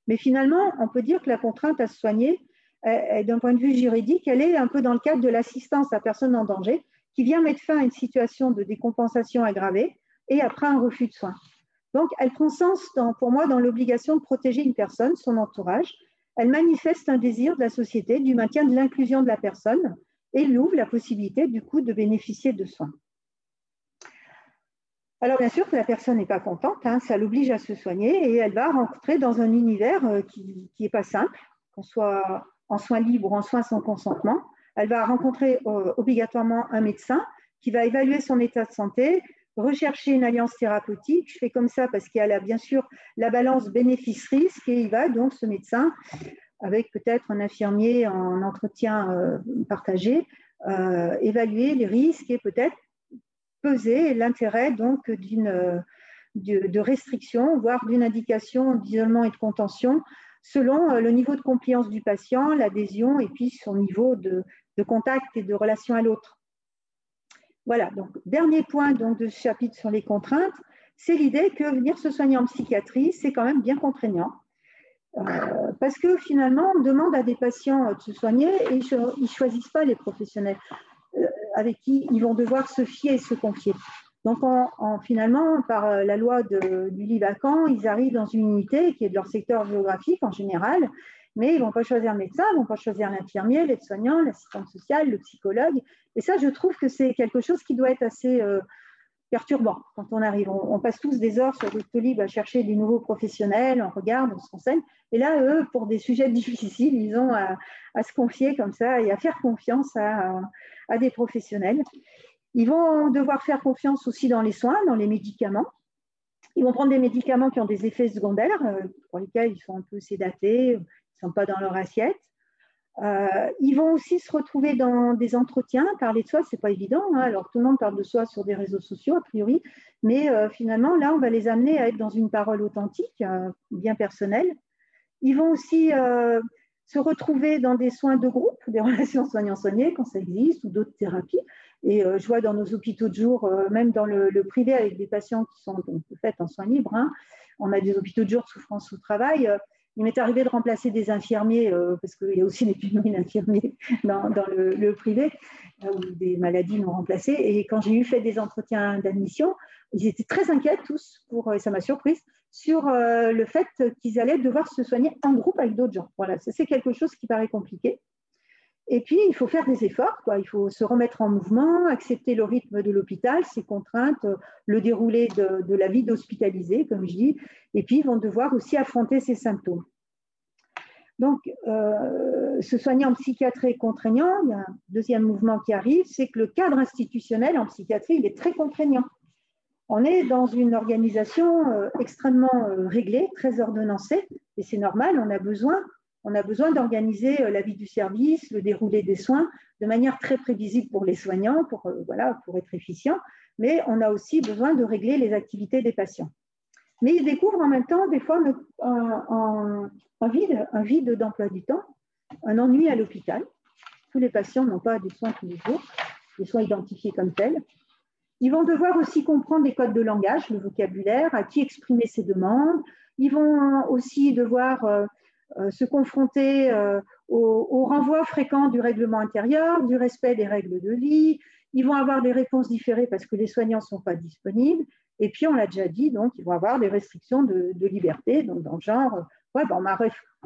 Mais finalement, on peut dire que la contrainte à se soigner, d'un point de vue juridique, elle est un peu dans le cadre de l'assistance à personne en danger qui vient mettre fin à une situation de décompensation aggravée et après un refus de soins. Donc, elle prend sens pour moi dans l'obligation de protéger une personne, son entourage. Elle manifeste un désir de la société du maintien de l'inclusion de la personne et l'ouvre la possibilité du coup de bénéficier de soins. Alors bien sûr que la personne n'est pas contente, hein, ça l'oblige à se soigner et elle va rentrer dans un univers euh, qui n'est pas simple, qu'on soit en soins libres ou en soins sans consentement. Elle va rencontrer euh, obligatoirement un médecin qui va évaluer son état de santé, rechercher une alliance thérapeutique. Je fais comme ça parce qu'il y a bien sûr la balance bénéfice-risque et il va donc ce médecin avec peut-être un infirmier en entretien euh, partagé, euh, évaluer les risques et peut-être peser l'intérêt donc d'une de, restriction, voire d'une indication d'isolement et de contention selon euh, le niveau de compliance du patient, l'adhésion et puis son niveau de, contact et de relation à l'autre. Voilà, donc dernier point donc, de ce chapitre sur les contraintes, c'est l'idée que venir se soigner en psychiatrie, c'est quand même bien contraignant. Euh, parce que finalement, on demande à des patients de se soigner et ils ne choisissent pas les professionnels euh, avec qui ils vont devoir se fier et se confier. Donc, finalement, par euh, la loi de, du lit vacant, ils arrivent dans une unité qui est de leur secteur géographique en général, mais ils ne vont pas choisir le médecin, ils ne vont pas choisir l'infirmier, l'aide-soignant, l'assistante sociale, le psychologue. Et ça, je trouve que c'est quelque chose qui doit être assez perturbant quand on arrive. On, passe tous des heures sur Doctolib à chercher des nouveaux professionnels, on regarde, on se renseigne. Et là, eux, pour des sujets difficiles, ils ont à, se confier comme ça et à faire confiance à, des professionnels. Ils vont devoir faire confiance aussi dans les soins, dans les médicaments. Ils vont prendre des médicaments qui ont des effets secondaires, euh, pour lesquels ils sont un peu sédatés, ils ne sont pas dans leur assiette. Euh, ils vont aussi se retrouver dans des entretiens. Parler de soi, c'est pas évident. Hein. Alors tout le monde parle de soi sur des réseaux sociaux a priori, mais euh, finalement là, on va les amener à être dans une parole authentique, euh, bien personnelle. Ils vont aussi se retrouver dans des soins de groupe, des relations soignants-soignés quand ça existe, ou d'autres thérapies. Et je vois dans nos hôpitaux de jour, même dans le, privé, avec des patients qui sont faits en soins libres, hein, on a des hôpitaux de jour souffrance au travail il m'est arrivé de remplacer des infirmiers, euh, parce qu'il y a aussi des pénuries d'infirmiers dans, le, privé, euh, où des maladies non remplacées. Et quand j'ai eu fait des entretiens d'admission, ils étaient très inquiets tous, pour, et ça m'a surprise, sur euh, le fait qu'ils allaient devoir se soigner en groupe avec d'autres gens. Voilà, c'est quelque chose qui paraît compliqué. Et puis, il faut faire des efforts, quoi. il faut se remettre en mouvement, accepter le rythme de l'hôpital, ses contraintes, le déroulé de, la vie d'hospitalisé, comme je dis, et puis ils vont devoir aussi affronter ces symptômes. Donc, euh, se soigner en psychiatrie est contraignant. Il y a un deuxième mouvement qui arrive, c'est que le cadre institutionnel en psychiatrie, il est très contraignant. On est dans une organisation euh, extrêmement euh, réglée, très ordonnancée, et c'est normal, on a besoin on a besoin d'organiser euh, la vie du service, le déroulé des soins de manière très prévisible pour les soignants, pour, euh, voilà, pour être efficient, mais on a aussi besoin de régler les activités des patients. Mais ils découvrent en même temps des fois un, vide, un vide d'emploi du temps, un ennui à l'hôpital. Tous les patients n'ont pas des soins tous les jours, des soins identifiés comme tels. Ils vont devoir aussi comprendre les codes de langage, le vocabulaire, à qui exprimer ses demandes. Ils vont aussi devoir euh, se confronter euh, au, renvoi fréquent du règlement intérieur, du respect des règles de lit. Ils vont avoir des réponses différées parce que les soignants ne sont pas disponibles. Et puis, on l'a déjà dit, donc, ils vont avoir des restrictions de, liberté, donc dans le genre, ben,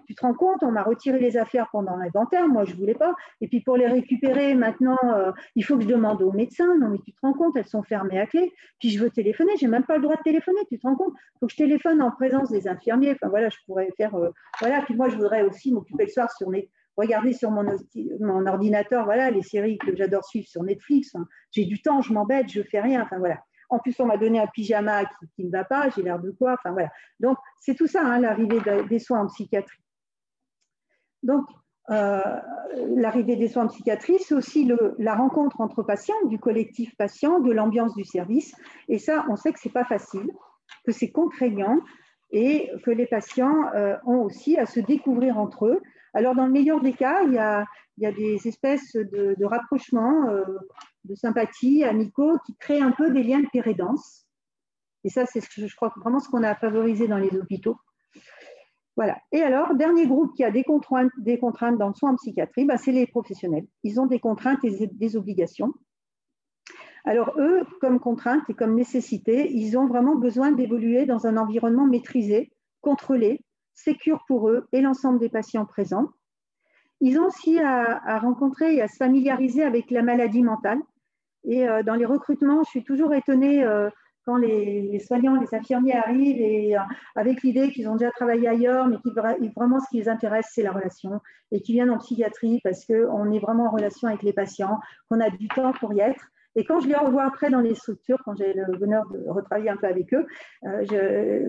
tu te rends compte, on m'a retiré les affaires pendant l'inventaire, moi, je ne voulais pas. Et puis, pour les récupérer, maintenant, euh, il faut que je demande au médecin. Non, mais tu te rends compte, elles sont fermées à clé. Puis, je veux téléphoner, je n'ai même pas le droit de téléphoner, tu te rends compte Il faut que je téléphone en présence des infirmiers. Enfin, voilà, je pourrais faire. Euh, voilà, puis moi, je voudrais aussi m'occuper le soir sur les regarder sur mon, mon, ordinateur, voilà, les séries que j'adore suivre sur Netflix. j'ai du temps, je m'embête, je fais rien. Enfin voilà. En plus, on m'a donné un pyjama qui ne va pas, j'ai l'air de quoi. Enfin voilà. Donc c'est tout ça, hein, l'arrivée des soins en psychiatrie. Donc euh, l'arrivée des soins en psychiatrie, c'est aussi la rencontre entre patients, du collectif patient, de l'ambiance du service. Et ça, on sait que c'est pas facile, que c'est contraignant et que les patients euh, ont aussi à se découvrir entre eux alors, dans le meilleur des cas, il y a, des espèces de, rapprochements, euh, de sympathie, amicaux, qui créent un peu des liens de pérédance. Et ça, c'est je crois vraiment ce qu'on a favorisé dans les hôpitaux. Voilà. Et alors, dernier groupe qui a des contraintes, dans le soin en psychiatrie, bah, c'est les professionnels. Ils ont des contraintes et des obligations. Alors, eux, comme contraintes et comme nécessité, ils ont vraiment besoin d'évoluer dans un environnement maîtrisé, contrôlé, sécure pour eux et l'ensemble des patients présents. Ils ont aussi à, rencontrer et à se familiariser avec la maladie mentale. Et euh, dans les recrutements, je suis toujours étonnée euh, quand les, soignants, les infirmiers arrivent et euh, avec l'idée qu'ils ont déjà travaillé ailleurs, mais qui vraiment ce qui les intéresse, c'est la relation et qui viennent en psychiatrie parce qu'on est vraiment en relation avec les patients, qu'on a du temps pour y être. Et quand je les revois après dans les structures, quand j'ai le bonheur de retravailler un peu avec eux,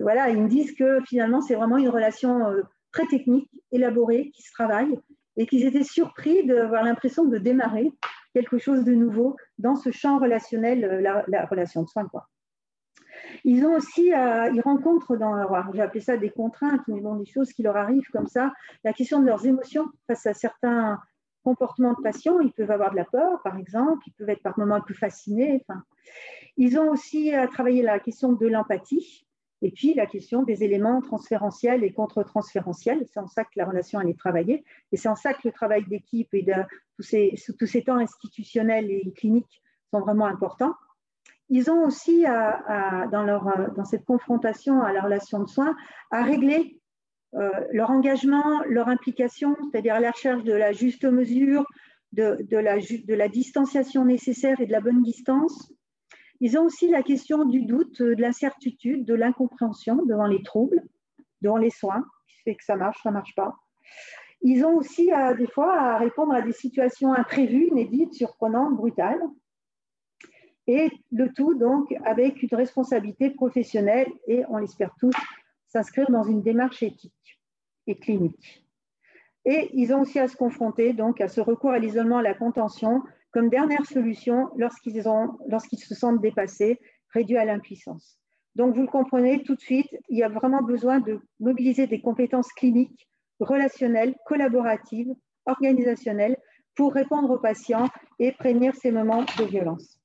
voilà, ils me disent que finalement, c'est vraiment une relation très technique, élaborée, qui se travaille, et qu'ils étaient surpris d'avoir l'impression de démarrer quelque chose de nouveau dans ce champ relationnel, euh, la, relation de soins. Quoi. Ils ont aussi, ils rencontrent dans leur, j'ai appelé ça des contraintes, mais bon, des choses qui leur arrivent comme ça, la question de leurs émotions face à certains comportement de patients. Ils peuvent avoir de la peur, par exemple, ils peuvent être par moments plus fascinés. Enfin, ils ont aussi à travailler la question de l'empathie et puis la question des éléments transférentiels et contre-transférentiels. C'est en ça que la relation elle est travaillée et c'est en ça que le travail d'équipe et de tous ces, tous ces temps institutionnels et cliniques sont vraiment importants. Ils ont aussi, dans, leur, dans cette confrontation à la relation de soins, à régler euh, leur engagement, leur implication, c'est-à-dire la recherche de la juste mesure, de, la, de, la, distanciation nécessaire et de la bonne distance. Ils ont aussi la question du doute, de l'incertitude, de l'incompréhension devant les troubles, devant les soins, qui fait que ça marche, ça marche pas. Ils ont aussi des fois à répondre à des situations imprévues, inédites, surprenantes, brutales. Et le tout donc avec une responsabilité professionnelle et on l'espère tous s'inscrire dans une démarche éthique et clinique. Et ils ont aussi à se confronter donc à ce recours à l'isolement, à la contention, comme dernière solution lorsqu'ils se sentent dépassés, réduits à l'impuissance. Donc, vous le comprenez tout de suite, il y a vraiment besoin de mobiliser des compétences cliniques, relationnelles, collaboratives, organisationnelles pour répondre aux patients et prévenir ces moments de violence.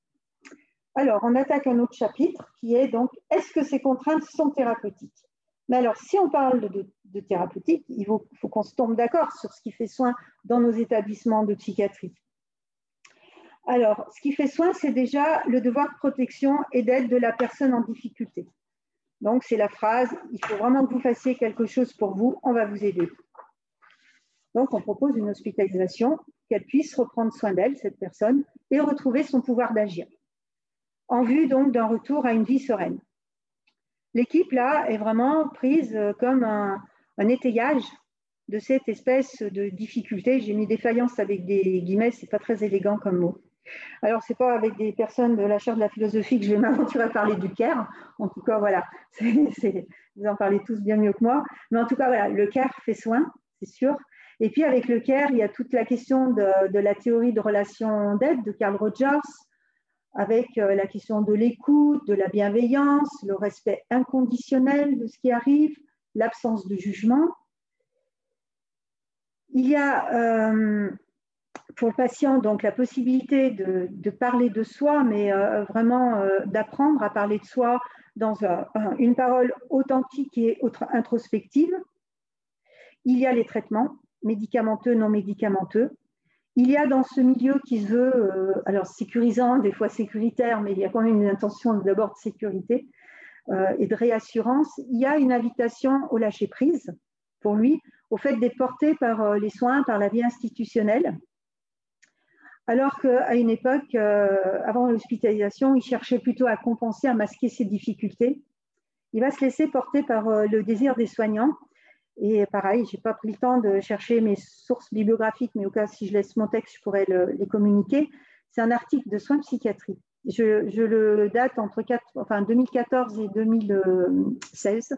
Alors, on attaque un autre chapitre qui est donc est-ce que ces contraintes sont thérapeutiques? Mais alors, si on parle de, thérapeutique, il faut, qu'on se tombe d'accord sur ce qui fait soin dans nos établissements de psychiatrie. Alors, ce qui fait soin, c'est déjà le devoir de protection et d'aide de la personne en difficulté. Donc, c'est la phrase, il faut vraiment que vous fassiez quelque chose pour vous, on va vous aider. Donc, on propose une hospitalisation, qu'elle puisse reprendre soin d'elle, cette personne, et retrouver son pouvoir d'agir, en vue donc d'un retour à une vie sereine l'équipe là est vraiment prise euh, comme un, étayage de cette espèce de difficulté. J'ai mis défaillance avec des guillemets, c'est pas très élégant comme mot. Alors, c'est pas avec des personnes de la chaire de la philosophie que je vais m'aventurer à parler du CARE. En tout cas, voilà, vous en parlez tous bien mieux que moi. Mais en tout cas, voilà, le CARE fait soin, c'est sûr. Et puis, avec le CARE, il y a toute la question de, de la théorie de relation d'aide de Carl Rogers, avec euh, la question de l'écoute, de la bienveillance, le respect inconditionnel de ce qui arrive, l'absence de jugement. Il y a euh, pour le patient donc la possibilité de, parler de soi, mais euh, vraiment d'apprendre à parler de soi dans une parole authentique et introspective. Il y a les traitements, médicamenteux, non médicamenteux. Il y a dans ce milieu qui se veut, alors sécurisant, des fois sécuritaire, mais il y a quand même une intention d'abord de sécurité et de réassurance, il y a une invitation au lâcher-prise pour lui, au fait d'être porté par les soins, par la vie institutionnelle, alors qu'à une époque, avant l'hospitalisation, il cherchait plutôt à compenser, à masquer ses difficultés. Il va se laisser porter par le désir des soignants et pareil, je n'ai pas pris le temps de chercher mes sources bibliographiques, mais au cas si je laisse mon texte, je pourrais les communiquer. C'est un article de soins psychiatrie. Je, le date entre enfin, 2014 et 2016.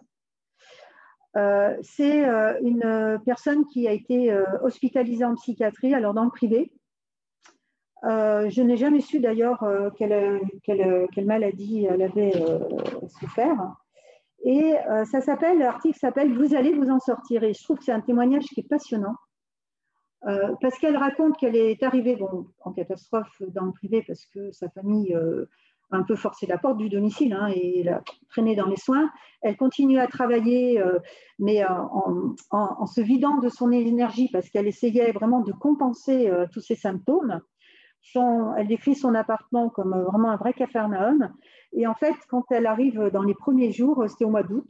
Euh, c'est euh, une personne qui a été euh, hospitalisée en psychiatrie, alors dans le privé. Je n'ai jamais su d'ailleurs quelle, quelle, maladie elle avait souffert. Et euh, ça s'appelle, l'article s'appelle Vous allez vous en sortir. Et je trouve que c'est un témoignage qui est passionnant. Euh, parce qu'elle raconte qu'elle est arrivée en catastrophe dans le privé parce que sa famille euh, a un peu forcé la porte du domicile hein, et l'a traîné dans les soins. Elle continue à travailler, mais en, se vidant de son énergie parce qu'elle essayait vraiment de compenser tous ces symptômes. Elle décrit son appartement comme vraiment un vrai cafarnaum. Et en fait, quand elle arrive dans les premiers jours, c'était au mois d'août,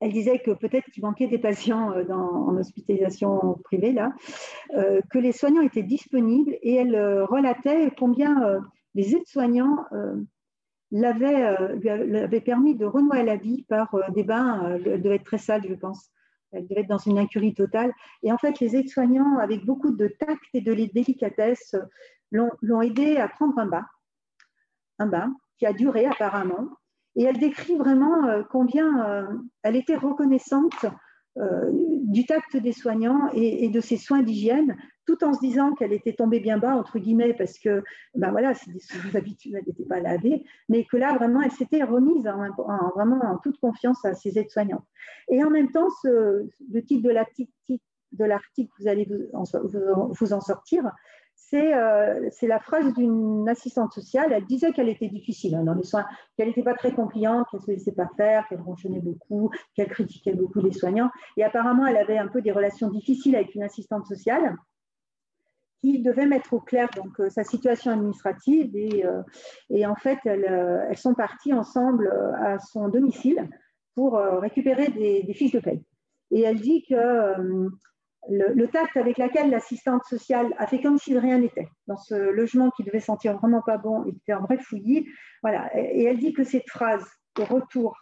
elle disait que peut-être qu'il manquait des patients euh, en hospitalisation privée, là, euh, que les soignants étaient disponibles et elle euh, relatait combien les aides-soignants l'avaient, lui avaient permis de renouer la vie par des bains, elle devait être très sale, je pense. Elle devait être dans une incurie totale. Et en fait, les aides-soignants, avec beaucoup de tact et de délicatesse, l'ont aidé à prendre un bain. Un bain qui a duré apparemment. Et elle décrit vraiment euh, combien euh, elle était reconnaissante euh, du tact des soignants et, de ses soins d'hygiène, tout en se disant qu'elle était tombée bien bas, entre guillemets, parce que ben voilà, c'est des habitudes, elle n'était pas lavée, mais que là, vraiment, elle s'était remise en, vraiment en toute confiance à ses aides-soignantes. Et en même temps, ce, le titre de l'article, vous allez vous en sortir, euh, c'est la phrase d'une assistante sociale. Elle disait qu'elle était difficile hein, dans les soins, qu'elle n'était pas très compliante, qu'elle ne se laissait pas faire, qu'elle ronchonnait beaucoup, qu'elle critiquait beaucoup les soignants. Et apparemment, elle avait un peu des relations difficiles avec une assistante sociale qui devait mettre au clair donc, euh, sa situation administrative. Et, euh, en fait, elles, sont parties ensemble à son domicile pour récupérer des, des, fiches de paie. Et elle dit que le, tact avec lequel l'assistante sociale a fait comme si rien n'était dans ce logement qui devait sentir vraiment pas bon et qui était en vrai fouillis. Voilà. Et, elle dit que cette phrase au retour,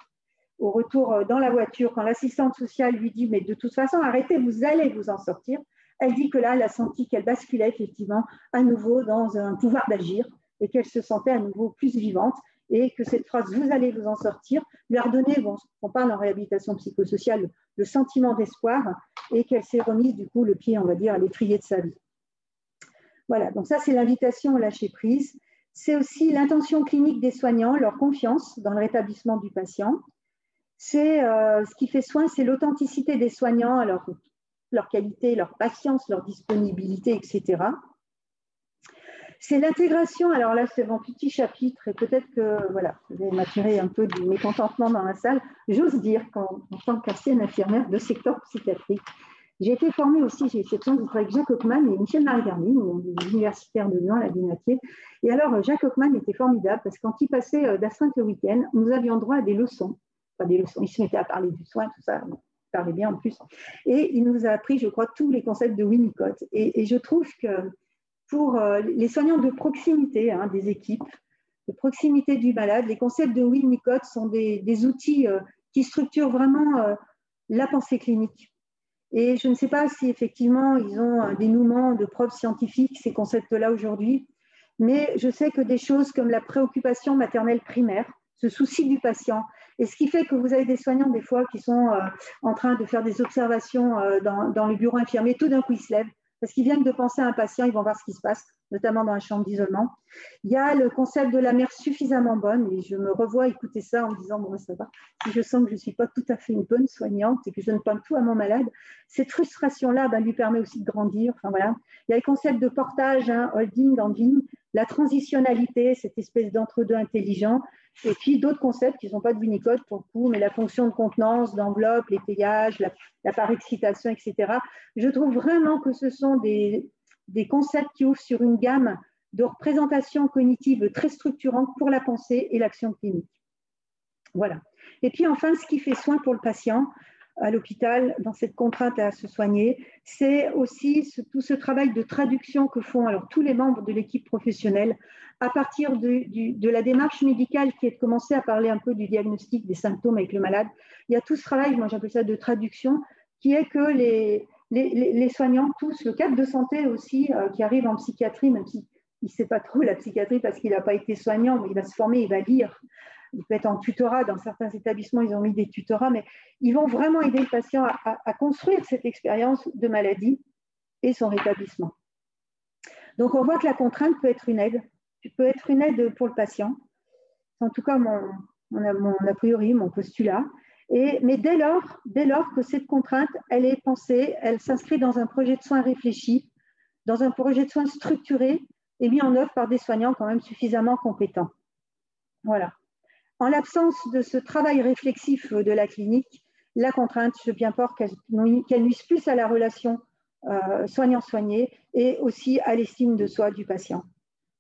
au retour euh, dans la voiture, quand l'assistante sociale lui dit mais de toute façon arrêtez, vous allez vous en sortir. Elle dit que là, elle a senti qu'elle basculait effectivement à nouveau dans un pouvoir d'agir et qu'elle se sentait à nouveau plus vivante et que cette phrase vous allez vous en sortir lui a redonné, on parle en réhabilitation psychosociale, le sentiment d'espoir et qu'elle s'est remise du coup le pied, on va dire, à l'étrier de sa vie. Voilà, donc ça c'est l'invitation au lâcher prise. C'est aussi l'intention clinique des soignants, leur confiance dans le rétablissement du patient. C'est euh, ce qui fait soin, c'est l'authenticité des soignants, leur qualité, leur patience, leur disponibilité, etc. C'est l'intégration. Alors là, c'est mon petit chapitre et peut-être que voilà, je vais m'attirer un peu du mécontentement dans la salle. J'ose dire qu'en tant qu'ancienne infirmière de secteur psychiatrique, j'ai été formée aussi, j'ai cette chance de travailler avec Jacques Hockman et Michel Marie-Garmine, universitaires de Lyon, la Dinatier. Et alors, Jacques Hockman était formidable parce que quand il passait euh, d'astreinte le week-end, nous avions droit à des leçons. Pas des leçons, il se mettait à parler du soin, tout ça. Il parlait bien en plus. Et il nous a appris, je crois, tous les concepts de Winnicott. Et je trouve que pour euh, les soignants de proximité hein, des équipes, de proximité du malade. Les concepts de Winnicott sont des, outils euh, qui structurent vraiment euh, la pensée clinique. Et je ne sais pas si effectivement ils ont un dénouement de preuves scientifiques, ces concepts-là aujourd'hui, mais je sais que des choses comme la préoccupation maternelle primaire, ce souci du patient, et ce qui fait que vous avez des soignants des fois qui sont en train de faire des observations dans, dans le bureau infirmier, tout d'un coup ils se lèvent, parce qu'ils viennent de penser à un patient, ils vont voir ce qui se passe, notamment dans la chambre d'isolement. Il y a le concept de la mère suffisamment bonne, et je me revois écouter ça en me disant, bon, ça va, si je sens que je ne suis pas tout à fait une bonne soignante et que je ne pas tout à mon malade, cette frustration-là ben, lui permet aussi de grandir. Enfin, voilà. Il y a le concept de portage, hein, holding, engine, la transitionnalité, cette espèce d'entre-deux intelligent, Et puis d'autres concepts qui ne sont pas de Unicode pour le coup, mais la fonction de contenance, d'enveloppe, l'étayage, la, la parexcitation, etc. Je trouve vraiment que ce sont des, des concepts qui ouvrent sur une gamme de représentations cognitives très structurantes pour la pensée et l'action clinique. Voilà. Et puis enfin, ce qui fait soin pour le patient à l'hôpital, dans cette contrainte à se soigner, c'est aussi tout ce travail de traduction que font alors tous les membres de l'équipe professionnelle à partir de, la démarche médicale qui est de commencer à parler un peu du diagnostic des symptômes avec le malade. Il y a tout ce travail, moi j'appelle ça de traduction, qui est que les, soignants, tous, le cadre de santé aussi, euh, qui arrive en psychiatrie, même s'il ne sait pas trop la psychiatrie parce qu'il n'a pas été soignant, mais il va se former, il va lire, il peut être en tutorat. Dans certains établissements, ils ont mis des tutorats, mais ils vont vraiment aider le patient à, construire cette expérience de maladie et son rétablissement. Donc, on voit que la contrainte peut être une aide, peut être une aide pour le patient. En tout cas, mon, mon, a priori, mon postulat. Et, mais dès lors, dès lors que cette contrainte, elle est pensée, elle s'inscrit dans un projet de soins réfléchi, dans un projet de soins structuré et mis en œuvre par des soignants quand même suffisamment compétents. Voilà. En l'absence de ce travail réflexif de la clinique, la contrainte, je bien peur qu'elle nuise plus à la relation euh, soignant-soigné et aussi à l'estime de soi du patient.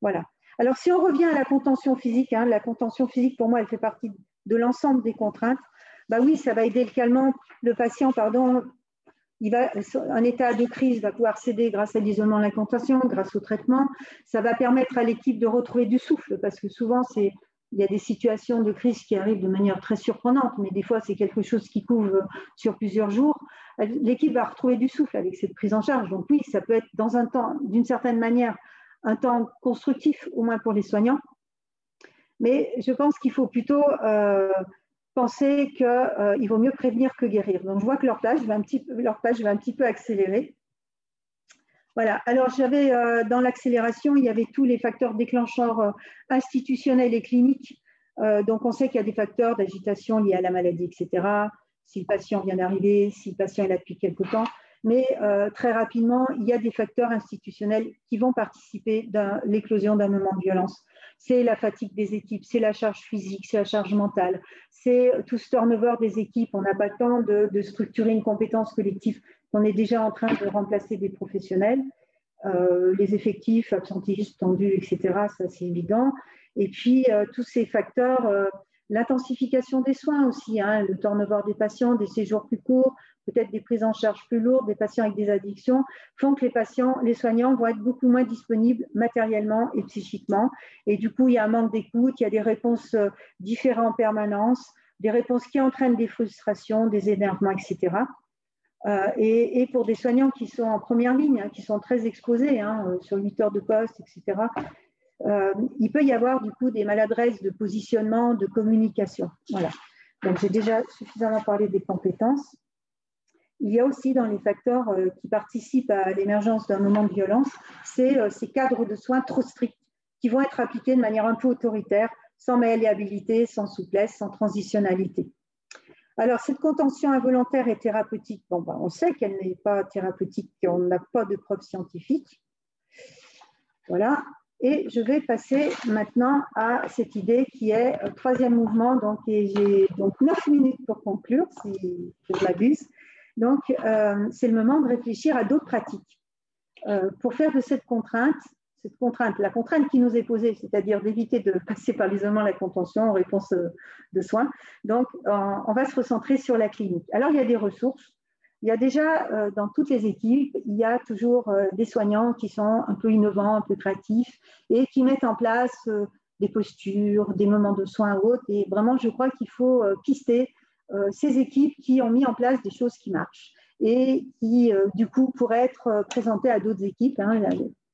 Voilà. Alors, si on revient à la contention physique, hein, la contention physique, pour moi, elle fait partie de l'ensemble des contraintes. Bah oui, ça va aider le le patient, pardon, il va, un état de crise va pouvoir céder grâce à l'isolement, la contention, grâce au traitement. Ça va permettre à l'équipe de retrouver du souffle, parce que souvent, c'est il y a des situations de crise qui arrivent de manière très surprenante, mais des fois, c'est quelque chose qui couvre sur plusieurs jours. L'équipe va retrouver du souffle avec cette prise en charge. Donc oui, ça peut être dans un temps, d'une certaine manière, un temps constructif, au moins pour les soignants. Mais je pense qu'il faut plutôt euh, penser qu'il euh, vaut mieux prévenir que guérir. Donc je vois que leur page va un petit leur page va un petit peu accélérer. Voilà. Alors, j'avais euh, dans l'accélération, il y avait tous les facteurs déclencheurs euh, institutionnels et cliniques. Euh, donc, on sait qu'il y a des facteurs d'agitation liés à la maladie, etc. Si le patient vient d'arriver, si le patient est là depuis quelque temps. Mais très rapidement, il y a des facteurs institutionnels qui vont participer à l'éclosion d'un moment de violence. C'est la fatigue des équipes, c'est la charge physique, c'est la charge mentale, c'est tout ce turnover des équipes. On n'a pas le temps de structurer une compétence collective on est déjà en train de remplacer des professionnels. Euh, les effectifs, absentistes, tendus, etc., ça c'est évident. Et puis euh, tous ces facteurs, euh, l'intensification des soins aussi, hein, le turnover des patients, des séjours plus courts, peut-être des prises en charge plus lourdes, des patients avec des addictions, font que les patients, les soignants vont être beaucoup moins disponibles matériellement et psychiquement. Et du coup, il y a un manque d'écoute, il y a des réponses différentes en permanence, des réponses qui entraînent des frustrations, des énervements, etc. Euh, et, pour des soignants qui sont en première ligne, hein, qui sont très exposés hein, euh, sur 8 heures de poste, etc., euh, il peut y avoir du coup des maladresses de positionnement, de communication. Voilà. Donc j'ai déjà suffisamment parlé des compétences. Il y a aussi dans les facteurs qui participent à l'émergence d'un moment de violence, c'est ces cadres de soins trop stricts qui vont être appliqués de manière un peu autoritaire, sans malléabilité, sans souplesse, sans transitionnalité. Alors, cette contention involontaire est thérapeutique. Bon, ben, on sait qu'elle n'est pas thérapeutique, on n'a pas de preuves scientifiques. Voilà. Et je vais passer maintenant à cette idée qui est euh, troisième mouvement. Donc, j'ai donc neuf minutes pour conclure, si je m'abuse. Donc, euh, c'est le moment de réfléchir à d'autres pratiques. Euh, pour faire de cette contrainte contrainte, la contrainte qui nous est posée, c'est-à-dire d'éviter de passer par l'isolement, la contention en réponse euh, de soins. Donc, on va se recentrer sur la clinique. Alors, il y a des ressources. Il y a déjà euh, dans toutes les équipes, il y a toujours euh, des soignants qui sont un peu innovants, un peu créatifs et qui mettent en place des postures, des moments de soins ou autres. Et vraiment, je crois qu'il faut pister ces équipes qui ont mis en place des choses qui marchent et qui, du coup, pourraient être présentées à d'autres équipes. Hein,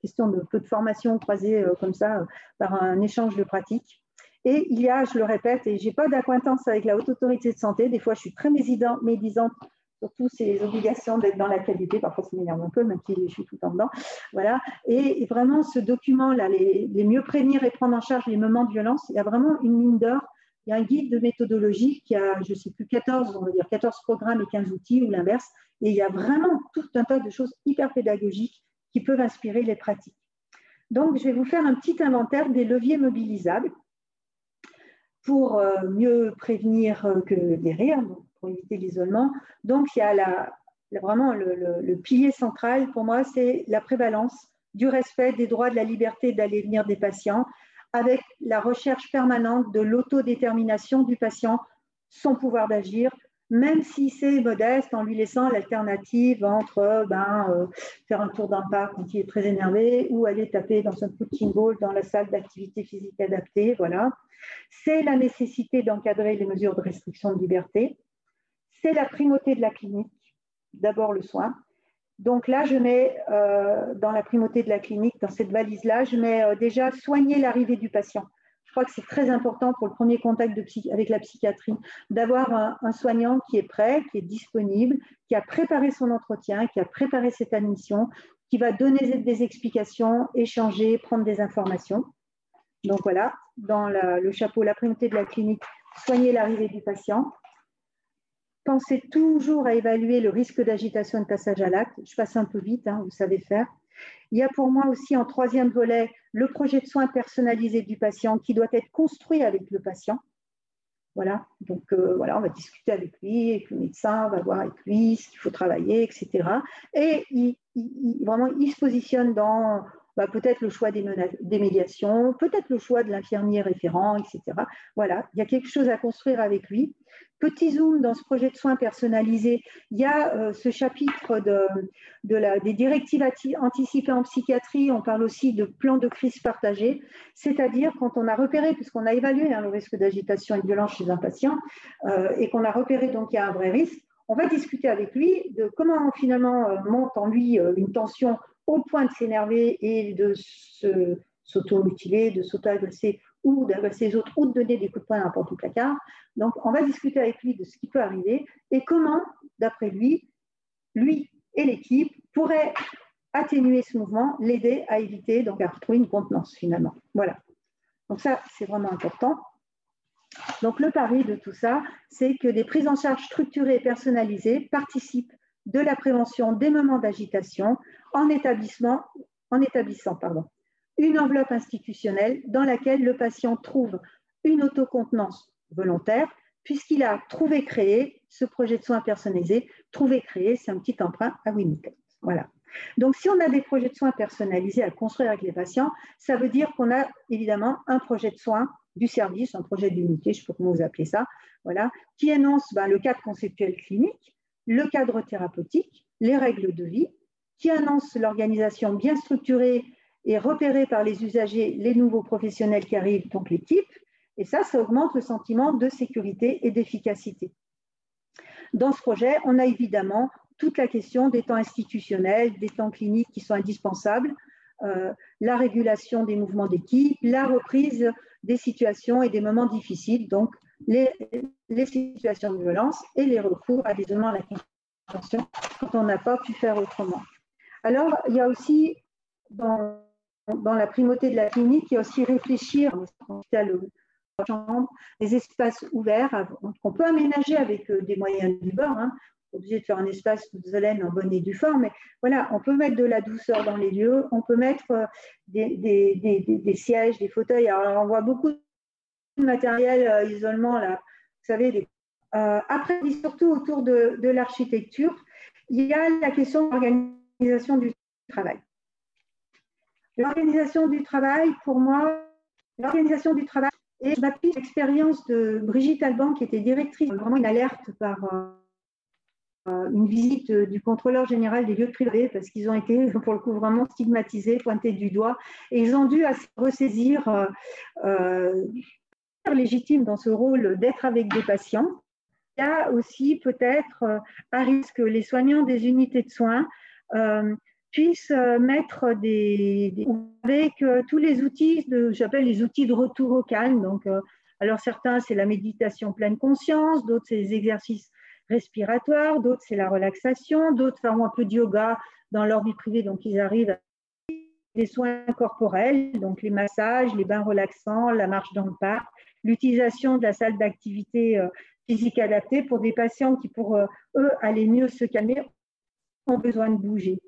question de peu de formation croisée euh, comme ça euh, par un échange de pratiques. Et il y a, je le répète, et je n'ai pas d'acquaintance avec la haute autorité de santé, des fois je suis très médisante surtout ces obligations d'être dans la qualité, parfois ça m'énerve un peu, même si je suis tout en dedans. Voilà. Et, vraiment, ce document-là, les, mieux prévenir et prendre en charge les moments de violence, il y a vraiment une mine d'or. Il y a un guide de méthodologie qui a, je ne sais plus, 14, on va dire 14 programmes et 15 outils ou l'inverse. Et il y a vraiment tout un tas de choses hyper pédagogiques qui peuvent inspirer les pratiques. Donc, je vais vous faire un petit inventaire des leviers mobilisables. pour euh, mieux prévenir que guérir, pour éviter l'isolement. Donc, il y a vraiment le, pilier central pour moi, c'est la prévalence du respect des droits de la liberté d'aller et venir des patients avec la recherche permanente de l'autodétermination du patient, son pouvoir d'agir, même si c'est modeste, en lui laissant l'alternative entre ben, euh, faire un tour le parc quand il est très énervé ou aller taper dans un punching ball dans la salle d'activité physique adaptée. Voilà. C'est la nécessité d'encadrer les mesures de restriction de liberté. C'est la primauté de la clinique, d'abord le soin. Donc là, je mets euh, dans la primauté de la clinique, dans cette valise-là, je mets euh, déjà soigner l'arrivée du patient. Je crois que c'est très important pour le premier contact avec la psychiatrie d'avoir un, soignant qui est prêt, qui est disponible, qui a préparé son entretien, qui a préparé cette admission, qui va donner des explications, échanger, prendre des informations. Donc voilà, dans le chapeau, la primauté de la clinique, soigner l'arrivée du patient. Pensez toujours à évaluer le risque d'agitation et de passage à l'acte. Je passe un peu vite, hein, vous savez faire. Il y a pour moi aussi en troisième volet le projet de soins personnalisé du patient qui doit être construit avec le patient. Voilà, donc euh, voilà, on va discuter avec lui, avec le médecin, on va voir avec lui ce qu'il faut travailler, etc. Et vraiment, il se positionne dans bah, peut-être le choix des, médiations, peut-être le choix de l'infirmier référent, etc. Voilà, il y a quelque chose à construire avec lui. Petit zoom dans ce projet de soins personnalisé, il y a euh, ce chapitre de, des directives anticipées en psychiatrie. On parle aussi de plan de crise partagé, c'est-à-dire quand on a repéré, puisqu'on a évalué hein, le risque d'agitation et de violence chez un patient, euh, et qu'on a repéré donc qu'il y a un vrai risque, on va discuter avec lui de comment finalement euh, monte en lui une tension au point de s'énerver et de s'auto-mutiler, de s'auto-agresser ou d'agresser les autres ou de donner des coups de poing à n'importe où placard. Donc, on va discuter avec lui de ce qui peut arriver et comment, d'après lui, lui et l'équipe pourraient atténuer ce mouvement, l'aider à éviter, donc à retrouver une contenance finalement. Voilà. Donc ça, c'est vraiment important. Donc le pari de tout ça, c'est que des prises en charge structurées et personnalisées participent de la prévention des moments d'agitation en, établissant une enveloppe institutionnelle dans laquelle le patient trouve une autocontenance volontaire, puisqu'il a trouvé créé ce projet de soins personnalisé. Trouvé créé, c'est un petit emprunt à Winnicott. Voilà. Donc, si on a des projets de soins personnalisés à construire avec les patients, ça veut dire qu'on a évidemment un projet de soins du service, un projet d'unité, je ne sais pas comment vous appelez ça, qui annonce ben, le cadre conceptuel clinique, le cadre thérapeutique, les règles de vie, qui annonce l'organisation bien structurée et repérer par les usagers les nouveaux professionnels qui arrivent, donc l'équipe. Et ça, ça augmente le sentiment de sécurité et d'efficacité. Dans ce projet, on a évidemment toute la question des temps institutionnels, des temps cliniques qui sont indispensables, euh, la régulation des mouvements d'équipe, la reprise des situations et des moments difficiles, donc les, les situations de violence et les recours à l'isolement à la contention quand on n'a pas pu faire autrement. Alors, il y a aussi dans la primauté de la clinique, il y a aussi réfléchir chambre, des espaces ouverts qu'on peut aménager avec euh, des moyens du bord. Hein. obligé de faire un espace de laine en bonne et due forme, mais voilà, on peut mettre de la douceur dans les lieux, on peut mettre euh, des, sièges, des fauteuils. Alors, on voit beaucoup matériel euh, isolement là, vous savez. après, surtout autour de, l'architecture, il y a la question de l'organisation du travail. L'organisation du travail, pour moi, l'organisation du travail, et je m'appuie l'expérience de Brigitte Alban, qui était directrice, vraiment une alerte par euh, une visite du contrôleur général des lieux privés, parce qu'ils ont été, pour le coup, vraiment stigmatisés, pointés du doigt, et ils ont dû ressaisir, euh, euh, légitime dans ce rôle d'être avec des patients. Il y a aussi peut-être à risque les soignants des unités de soins puissent euh, mettre des, avec euh, tous les outils, de, j'appelle les outils de retour au calme. Donc, euh, alors certains c'est la méditation pleine conscience, d'autres c'est les exercices respiratoires, d'autres c'est la relaxation, d'autres font un peu de yoga dans leur vie privée, donc ils arrivent à des soins corporels, donc les massages, les bains relaxants, la marche dans le parc, l'utilisation de la salle d'activité physique adaptée pour des patients qui, pour eux, aller mieux se calmer, ont besoin de bouger.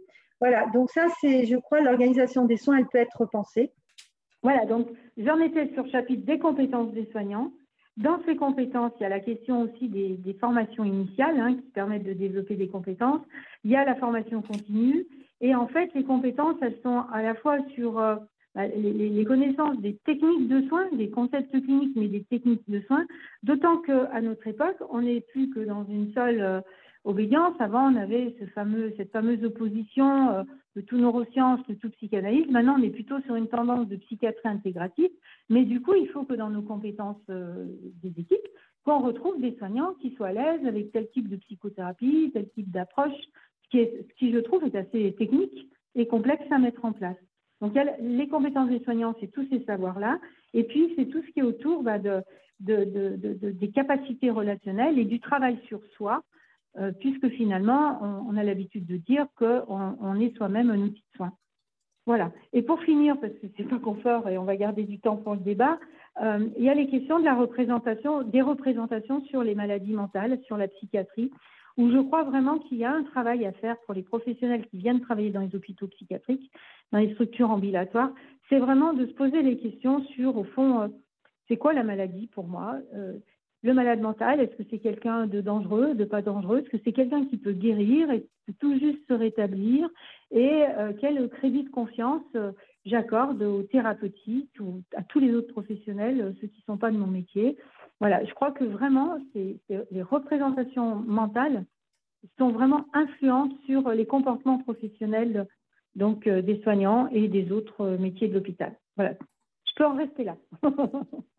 Voilà, donc ça, c'est, je crois, l'organisation des soins, elle peut être repensée. Voilà, donc j'en étais sur le chapitre des compétences des soignants. Dans ces compétences, il y a la question aussi des, formations initiales hein, qui permettent de développer des compétences. Il y a la formation continue. Et en fait, les compétences, elles sont à la fois sur euh, les, connaissances des techniques de soins, des concepts cliniques, mais des techniques de soins. D'autant qu'à notre époque, on n'est plus que dans une seule euh, obédience. Avant, on avait cette fameuse opposition euh, de tout neurosciences, de tout psychanalyse. Maintenant, on est plutôt sur une tendance de psychiatrie intégrative. Mais du coup, il faut que dans nos compétences euh, des équipes, qu'on retrouve des soignants qui soient à l'aise avec tel type de psychothérapie, tel type d'approche, ce ce qui, je trouve, est assez technique et complexe à mettre en place. Donc, les compétences des soignants, c'est tous ces savoirs-là. Et puis, c'est tout ce qui est autour bah, de, des capacités relationnelles et du travail sur soi, euh, puisque finalement, on, a l'habitude de dire qu'on on est soi-même un outil de soin. Voilà. Et pour finir, parce que c'est pas confort et on va garder du temps pour le débat, euh, il y a les questions de la représentation, des représentations sur les maladies mentales, sur la psychiatrie, où je crois vraiment qu'il y a un travail à faire pour les professionnels qui viennent travailler dans les hôpitaux psychiatriques, dans les structures ambulatoires. C'est vraiment de se poser les questions sur, au fond, euh, c'est quoi la maladie pour moi le malade mental, est-ce que c'est quelqu'un de dangereux, de pas dangereux Est-ce que c'est quelqu'un qui peut guérir et tout juste se rétablir Et euh, quel crédit de confiance euh, j'accorde aux thérapeutiques ou à tous les autres professionnels, euh, ceux qui ne sont pas de mon métier Voilà, je crois que vraiment, les représentations mentales sont vraiment influentes sur les comportements professionnels donc des soignants et des autres métiers de l'hôpital. Voilà, je peux en rester là.